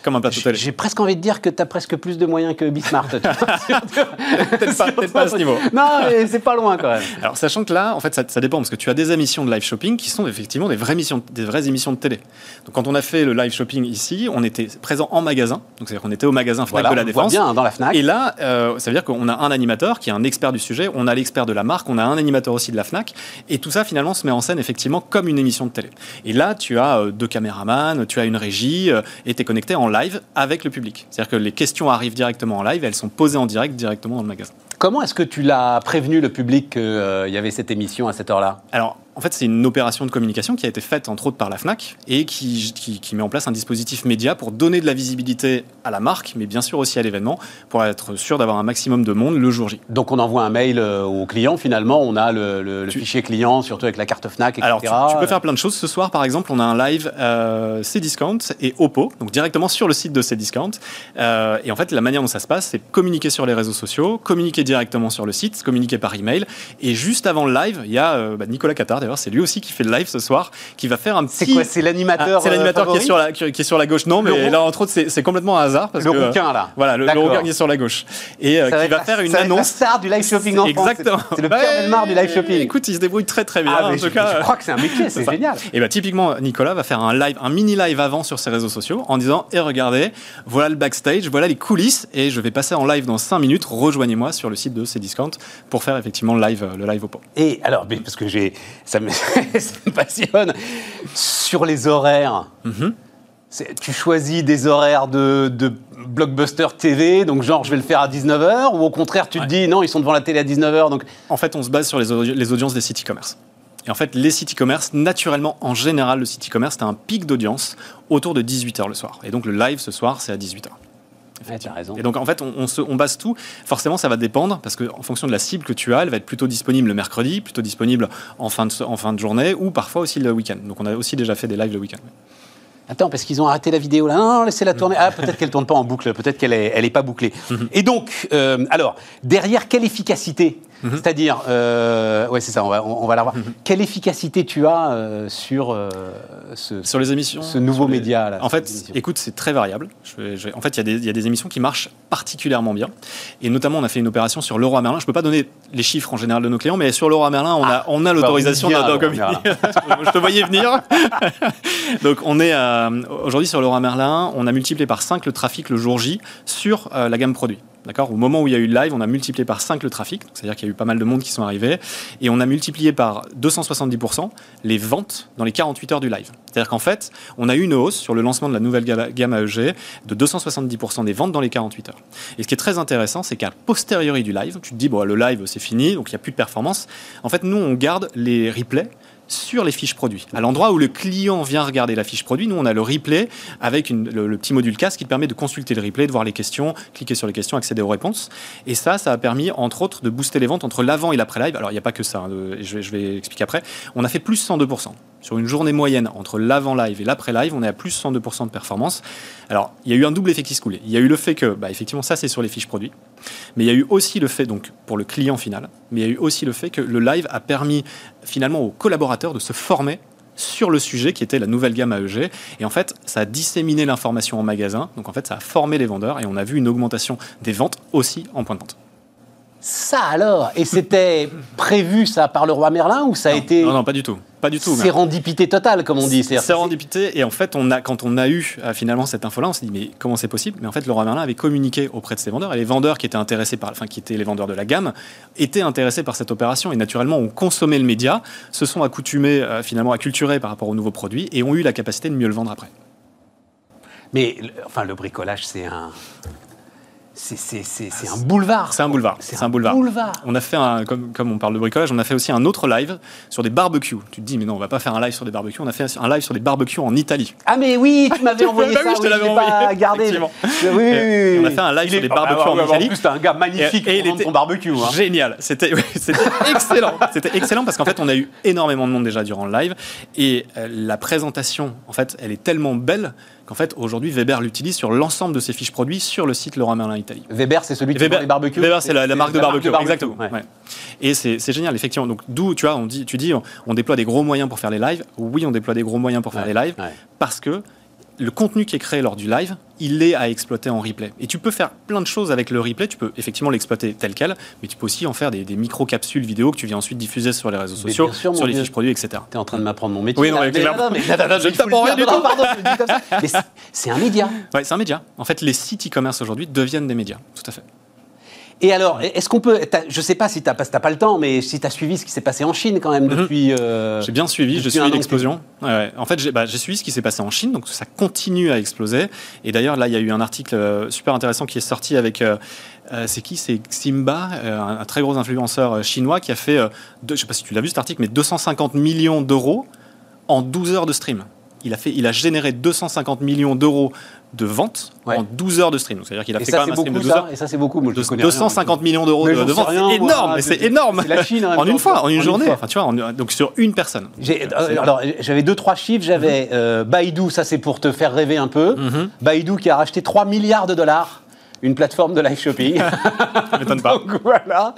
Comme un plateau télé. J'ai presque envie de dire que tu as presque plus de moyens que Bismarck. Peut-être pas, à ce niveau. non, mais c'est pas loin quand même. Alors, sachant que là, en fait, ça, ça dépend parce que tu as des émissions de live shopping qui sont effectivement des vraies, missions, des vraies émissions de télé. Donc, quand on a fait le live shopping ici, on était présent en magasin. Donc, c'est-à-dire qu'on était au magasin Fnac Voilà, de la on le voit Défense. bien hein, dans la Fnac. Et là, euh, ça veut dire qu'on a un animateur qui est un expert du sujet, on a l'expert de la marque, on a un animateur aussi de la FNAC, et tout ça finalement se met en scène effectivement comme une émission de télé. Et là, tu as euh, deux caméramans, tu as une régie, euh, et tu es connecté en live avec le public. C'est-à-dire que les questions arrivent directement en live, elles sont posées en direct directement dans le magasin. Comment est-ce que tu l'as prévenu le public qu'il y avait cette émission à cette heure-là? Alors, en fait, c'est une opération de communication qui a été faite entre autres par la FNAC et qui, qui, qui met en place un dispositif média pour donner de la visibilité à la marque, mais bien sûr aussi à l'événement, pour être sûr d'avoir un maximum de monde le jour J. Donc on envoie un mail euh, au client, finalement, on a le, le- le Tu- fichier client, surtout avec la carte FNAC, etc. Alors, tu, tu peux faire plein de choses. Ce soir, par exemple, on a un live euh, Cdiscount et Oppo, donc directement sur le site de Cdiscount. Euh, et en fait, la manière dont ça se passe, c'est communiquer sur les réseaux sociaux, communiquer directement sur le site, communiquer par email. Et juste avant le live, il y a euh, bah, Nicolas Qatar, d'ailleurs, c'est lui aussi qui fait le live ce soir, qui va faire un petit. C'est quoi C'est l'animateur Ah, C'est l'animateur euh, qui, est sur la, qui, qui est sur la gauche. Non, mais là, entre autres, c'est c'est complètement un hasard. Parce Le que, rouquin, là. Voilà, le, le rouquin qui est sur la gauche. Et euh, qui va faire une annonce. star du live shopping en France. Exactement. C'est c'est le Belmar du live shopping. Écoute, il se débrouille très très bien. Ah, en tout je, cas, je crois que c'est un métier, c'est génial. Et bah typiquement Nicolas va faire un live, un mini live avant sur ses réseaux sociaux en disant et regardez, voilà le backstage, voilà les coulisses et je vais passer en live dans 5 minutes. Rejoignez-moi sur le site de Cdiscount pour faire effectivement le live, le live au pot. Et alors, parce que j'ai, ça me, ça me passionne, sur les horaires. Mhm. Tu choisis des horaires de, de blockbuster TV, donc genre je vais le faire à 19h, ou au contraire tu te dis non, ils sont devant la télé à 19h, donc En fait, on se base sur les, audi- les audiences des sites e-commerce. Et en fait, les sites e-commerce, naturellement, en général, le site e-commerce, tu as un pic d'audience autour de 18h le soir. Et donc, le live ce soir, c'est à 18h. Ouais, t'as raison. Et donc en fait, on, on se- on base tout. Forcément, ça va dépendre parce qu'en fonction de la cible que tu as, elle va être plutôt disponible le mercredi, plutôt disponible en fin de, en fin de journée ou parfois aussi le week-end. Donc on a aussi déjà fait des lives le week-end. Attends, parce qu'ils ont arrêté la vidéo là. Non, non, laissez-la tourner. Ah, peut-être qu'elle tourne pas en boucle, peut-être qu'elle est, elle est pas bouclée. Et donc, euh, alors, derrière, quelle efficacité C'est-à-dire, euh, ouais, c'est ça, on va, on, on va la voir. Quelle efficacité tu as euh, sur euh, ce, Sur les émissions ce nouveau les- média là En fait, écoute, c'est très variable. Je je en fait, il y, a des- il y a des émissions qui marchent particulièrement bien. Et notamment, on a fait une opération sur Leroy Merlin. Je ne peux pas donner les chiffres en général de nos clients, mais sur Leroy Merlin, on a, on a l'autorisation on y vient, d'un je te voyais venir. Donc, on est euh, aujourd'hui sur Leroy Merlin, on a multiplié par 5 le trafic le jour J sur euh, la gamme produit. D'accord? Au moment où il y a eu le live, on a multiplié par 5 le trafic, c'est-à-dire qu'il y a eu pas mal de monde qui sont arrivés, et on a multiplié par 270% les ventes dans les 48 heures du live. C'est-à-dire qu'en fait, on a eu une hausse sur le lancement de la nouvelle gamme AEG de 270% des ventes dans les 48 heures. Et ce qui est très intéressant, c'est qu'à posteriori du live, tu te dis, bon, le live, c'est fini, donc il n'y a plus de performance. En fait, nous, on garde les replays sur les fiches produits. À l'endroit où le client vient regarder la fiche produit, nous on a le replay avec le, petit module casque qui permet de consulter le replay, de voir les questions, cliquer sur les questions, accéder aux réponses. Et ça, ça a permis entre autres de booster les ventes entre l'avant et l'après live. Alors il n'y a pas que ça, hein, je, je vais expliquer après. On a fait plus 102%. Sur une journée moyenne entre l'avant live et l'après live, on est à plus 102% de performance. Alors il y a eu un double effet qui se coulait. Il y a eu le fait que, bah, effectivement, ça c'est sur les fiches produits. Mais il y a eu aussi le fait, donc pour le client final, mais il y a eu aussi le fait que le live a permis finalement aux collaborateurs de se former sur le sujet qui était la nouvelle gamme AEG. Et en fait, ça a disséminé l'information en magasin. Donc en fait, ça a formé les vendeurs et on a vu une augmentation des ventes aussi en point de vente. Ça alors Et c'était prévu ça par le roi Merlin ou ça a été Non, non, pas du tout. Pas du tout. Sérendipité totale, comme on dit. Sérendipité. Et en fait, on a, quand on a eu euh, finalement cette info-là, on s'est dit mais comment c'est possible? Mais en fait, le roi Merlin avait communiqué auprès de ses vendeurs et les vendeurs qui étaient intéressés par, enfin qui étaient les vendeurs de la gamme, étaient intéressés par cette opération et naturellement ont consommé le média, se sont accoutumés euh, finalement à culturer par rapport aux nouveaux produits et ont eu la capacité de mieux le vendre après. Mais enfin, le bricolage, c'est un c'est un boulevard. C'est un boulevard. C'est un, boulevard. On a fait un, comme, comme, on parle de bricolage, on a fait aussi un autre live sur des barbecues. Tu te dis, mais non, on va pas faire un live sur des barbecues. On a fait un live sur des barbecues en Italie. Ah, mais oui, tu m'avais envoyé bah ça. oui, je te l'avais envoyé. Gardé. Oui, oui, oui, On a fait un live sur des barbecues ah, en Italie. En plus, t'es un gars magnifique et, pour ton barbecue. Hein. Génial. C'était excellent. C'était excellent parce qu'en fait, on a eu énormément de monde déjà durant le live et euh, la présentation, en fait, elle est tellement belle qu'en fait, aujourd'hui, Weber l'utilise sur l'ensemble de ses fiches produits sur le site Leroy Merlin Italie. Weber, c'est celui qui Weber, les barbecues Weber, c'est la, marque de barbecue, exactement. Et c'est génial, effectivement. Donc, d'où, tu vois, on dit, tu dis, on, déploie des gros moyens pour faire les lives. Oui, on déploie des gros moyens pour faire les lives parce que le contenu qui est créé lors du live, il est à exploiter en replay. Et tu peux faire plein de choses avec le replay. Tu peux effectivement l'exploiter tel quel, mais tu peux aussi en faire des, micro-capsules vidéo que tu viens ensuite diffuser sur les réseaux sociaux, sur les fiches produits, etc. Tu es en train de m'apprendre mon métier. Oui, non, mais, mais, c'est un média. Oui, c'est un média. En fait, les sites e-commerce aujourd'hui deviennent des médias. Tout à fait. Et alors, est-ce qu'on peut. Je ne sais pas si tu n'as pas, le temps, mais si tu as suivi ce qui s'est passé en Chine quand même mhm. depuis. Euh, j'ai bien suivi, j'ai suivi l'explosion. En fait, bah, j'ai suivi ce qui s'est passé en Chine, donc ça continue à exploser. Et d'ailleurs, là, il y a eu un article euh, super intéressant qui est sorti avec. Euh, c'est qui? C'est Ximba, un, très gros influenceur chinois qui a fait, je ne sais pas si tu l'as vu cet article, mais 250 millions d'euros en 12 heures de stream. Il a, fait, il a généré 250 millions d'euros de vente en 12 heures de stream. C'est-à-dire qu'il a fait quand même un stream de 12 heures. Et ça, c'est beaucoup. 250 millions d'euros de, vente. C'est énorme. C'est énorme. La Chine, en, une fois, en une journée. Enfin, tu vois, donc sur une personne. Euh, alors, j'avais deux, trois chiffres. J'avais euh, Baidu, ça c'est pour te faire rêver un peu. Mhm. Baidu qui a racheté 3 milliards de dollars une plateforme de live shopping. Ça m'étonne pas. Donc voilà.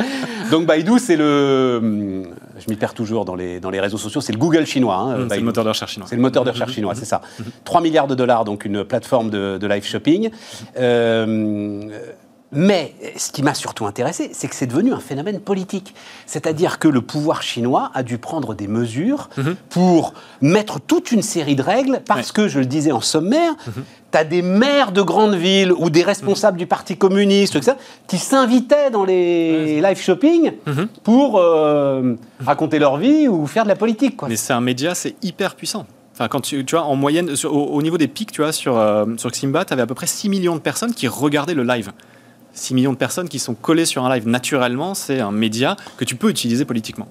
Donc Baidu, c'est le. Je m'y perds toujours dans les, dans les réseaux sociaux, c'est le Google chinois. Hein, mmh, c'est le moteur de recherche chinois. C'est le moteur de recherche chinois, c'est ça. 3 milliards de dollars, donc une plateforme de, de live shopping. Euh, mais ce qui m'a surtout intéressé, c'est que c'est devenu un phénomène politique. C'est-à-dire que le pouvoir chinois a dû prendre des mesures mhm. pour mettre toute une série de règles, parce que, je le disais en sommaire, mhm. tu as des maires de grandes villes ou des responsables mhm. du Parti communiste, etc., qui s'invitaient dans les live shopping pour euh, raconter leur vie ou faire de la politique. Quoi. Mais c'est un média, c'est hyper puissant. Enfin, quand tu, tu, vois, en moyenne, au, niveau des pics, tu vois, sur, euh, sur Ximba, tu avais à peu près 6 millions de personnes qui regardaient le live. 6 millions de personnes qui sont collées sur un live naturellement, c'est un média que tu peux utiliser politiquement.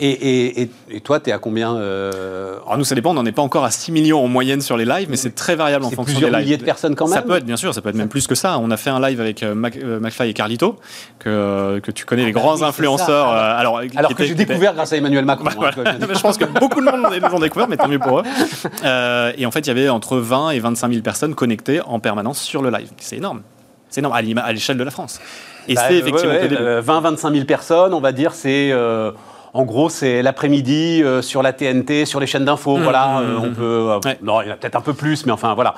Et, toi, tu es à combien euh... Alors nous, ça dépend. On n'en est pas encore à 6 millions en moyenne sur les lives, mais c'est très variable en fonction des lives. milliers de personnes quand même Ça peut être, bien sûr, ça peut être même plus que ça. On a fait un live avec euh, euh, McFly et Carlito, que, que tu connais, les ah bah grands influenceurs. Euh, alors alors que j'ai découvert grâce à Emmanuel Macron. Bah, hein, je pense que beaucoup de monde les ont découvert, mais tant mieux pour eux. et en fait, il y avait entre 20 et 25 000 personnes connectées en permanence sur le live. C'est énorme. C'est énorme à l'échelle de la France. Et bah, c'est effectivement 20-25 000 personnes, on va dire, c'est euh, en gros, c'est l'après-midi euh, sur la TNT, sur les chaînes d'infos. Mmh, voilà, mmh, euh, on mmh. peut. Non, il y en a peut-être un peu plus, mais enfin voilà.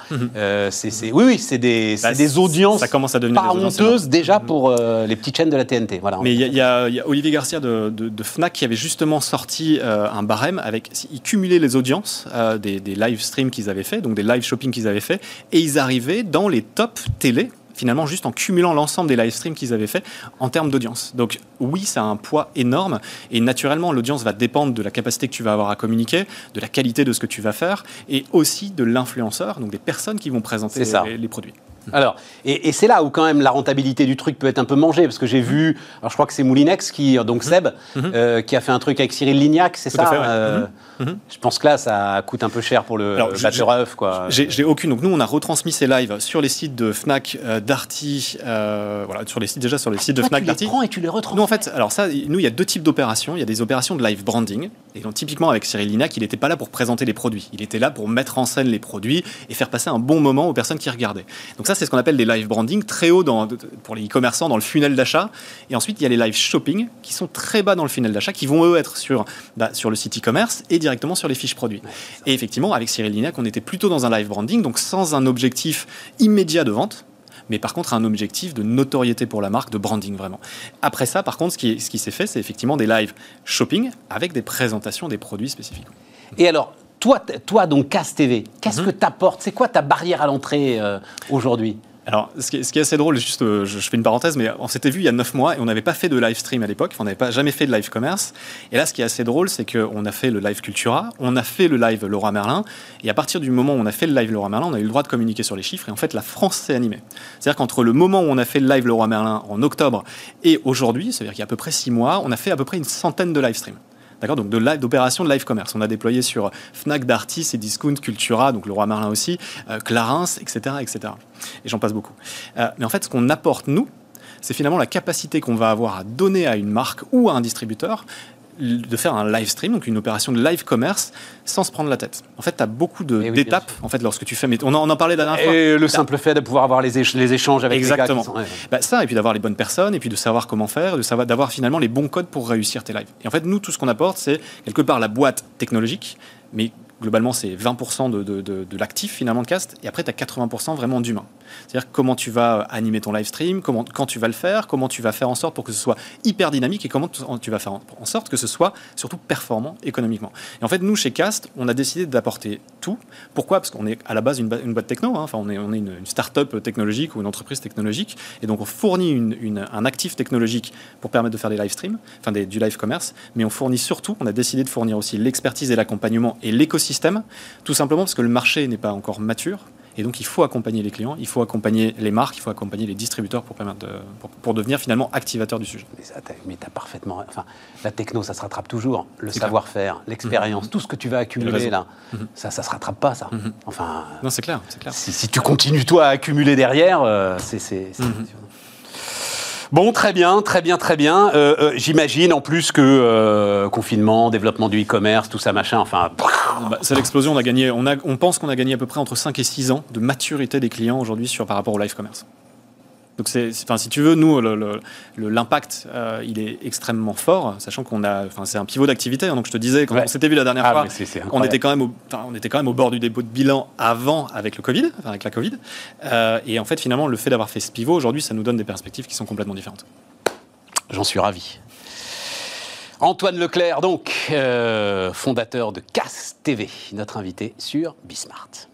c'est, oui, oui, c'est des, bah, des audiences. Ça commence à devenir pas honteuses déjà pour les petites chaînes de la TNT. Voilà. Mais il y, a Olivier Garcia de, de, Fnac qui avait justement sorti un barème avec. Il cumulait les audiences des, des live streams qu'ils avaient fait, donc des live shopping qu'ils avaient fait, et ils arrivaient dans les top télé finalement juste en cumulant l'ensemble des live streams qu'ils avaient fait en termes d'audience. Donc oui, ça a un poids énorme et naturellement l'audience va dépendre de la capacité que tu vas avoir à communiquer, de la qualité de ce que tu vas faire et aussi de l'influenceur, donc des personnes qui vont présenter les, les produits. Alors, et, c'est là où quand même la rentabilité du truc peut être un peu mangée, parce que j'ai vu, alors je crois que c'est Moulinex qui, donc mhm. Seb, mhm. Euh, qui a fait un truc avec Cyril Lignac, c'est ça euh, mhm. Je pense que là, ça coûte un peu cher pour le batteur quoi. J'ai aucune. Donc nous, on a retransmis ces lives sur les sites de Fnac, euh, Darty, voilà, sur les sites déjà sur les sites de Fnac, Darty. Tu les prends et tu les retransmets. Nous, en fait, alors ça, nous, il y a deux types d'opérations. Il y a des opérations de live branding, et donc typiquement avec Cyril Lignac, il n'était pas là pour présenter les produits. Il était là pour mettre en scène les produits et faire passer un bon moment aux personnes qui regardaient. Donc ça, c'est ce qu'on appelle des live branding très haut dans, pour les e-commerçants dans le funnel d'achat. Et ensuite, il y a les live shopping qui sont très bas dans le funnel d'achat, qui vont eux être sur, bah, sur le site e-commerce et directement sur les fiches produits. et effectivement, avec Cyril Lignac, on était plutôt dans un live branding, donc sans un objectif immédiat de vente mais par contre un objectif de notoriété pour la marque, de branding vraiment. Après ça, par contre, ce qui, ce qui s'est fait, c'est effectivement des live shopping avec des présentations des produits spécifiques. Et alors, toi, toi donc CAS TV, qu'est-ce mhm. que tu apportes C'est quoi ta barrière à l'entrée euh, aujourd'hui? Alors, ce qui, est, assez drôle, juste, euh, je, fais une parenthèse, mais on s'était vu il y a 9 mois et on n'avait pas fait de live stream à l'époque, on n'avait pas jamais fait de live commerce. Et là, ce qui est assez drôle, c'est qu'on a fait le live Cultura, on a fait le live Laura Merlin, et à partir du moment où on a fait le live Laura Merlin, on a eu le droit de communiquer sur les chiffres, et en fait, la France s'est animée. C'est-à-dire qu'entre le moment où on a fait le live Laura Merlin en octobre et aujourd'hui, c'est-à-dire qu'il y a à peu près 6 mois, on a fait à peu près une centaine de live streams. D'accord Donc d'opérations de, live commerce. On a déployé sur Fnac, Darty, et Discount, Cultura, donc le Roi Merlin aussi, euh, Clarins, etc., etc. Et j'en passe beaucoup. Euh, mais en fait, ce qu'on apporte, nous, c'est finalement la capacité qu'on va avoir à donner à une marque ou à un distributeur de faire un live stream, donc une opération de live commerce, sans se prendre la tête. En fait, tu as beaucoup eh d'étapes en fait, lorsque tu fais. Mais on en, parlait la dernière fois. Et le simple fait de pouvoir avoir les, les échanges avec Exactement. les gars. Bah, ça, et puis d'avoir les bonnes personnes, et puis de savoir comment faire, de d'avoir finalement les bons codes pour réussir tes lives. Et en fait, nous, tout ce qu'on apporte, c'est quelque part la boîte technologique, mais globalement, c'est 20% de, de, de, l'actif finalement de cast, et après, tu as 80% vraiment d'humain. C'est-à-dire comment tu vas animer ton live stream, comment, quand tu vas le faire, comment tu vas faire en sorte pour que ce soit hyper dynamique et comment tu vas faire en sorte que ce soit surtout performant économiquement. Et en fait, nous, chez Cast, on a décidé d'apporter tout. Pourquoi? Parce qu'on est à la base une, boîte techno, hein. enfin, on est, une, une start-up technologique ou une entreprise technologique, et donc on fournit un actif technologique pour permettre de faire des live streams, enfin du live commerce, mais on fournit surtout, on a décidé de fournir aussi l'expertise et l'accompagnement et l'écosystème, tout simplement parce que le marché n'est pas encore mature. Et donc, il faut accompagner les clients, il faut accompagner les marques, il faut accompagner les distributeurs pour, permettre pour, devenir finalement activateur du sujet. Mais as parfaitement. Enfin, la techno, ça se rattrape toujours. Le savoir-faire, l'expérience, mhm. tout ce que tu vas accumuler là, mhm. ça, ça se rattrape pas, ça. Mhm. Enfin. Non, c'est clair, clair. Si, tu continues, toi, à accumuler derrière, euh, c'est. Bon, très bien, très bien, très bien. Euh, euh, j'imagine en plus que euh, confinement, développement du e-commerce, tout ça, machin, enfin. Bah, c'est l'explosion. On a gagné. On, pense qu'on a gagné à peu près entre 5 et 6 ans de maturité des clients aujourd'hui par rapport au live commerce. Donc, c'est, enfin, si tu veux, nous, l'impact, euh, il est extrêmement fort, sachant qu'on a, enfin, c'est un pivot d'activité. Hein. donc, je te disais, quand on s'était vu la dernière ah, fois, on était quand même, au, on était quand même au bord du dépôt de bilan avant avec le Covid, avec la Covid. Euh, et en fait, finalement, le fait d'avoir fait ce pivot aujourd'hui, ça nous donne des perspectives qui sont complètement différentes. J'en suis ravi. Antoine Leclerc, donc, euh, fondateur de CAS TV, notre invité sur Bismart.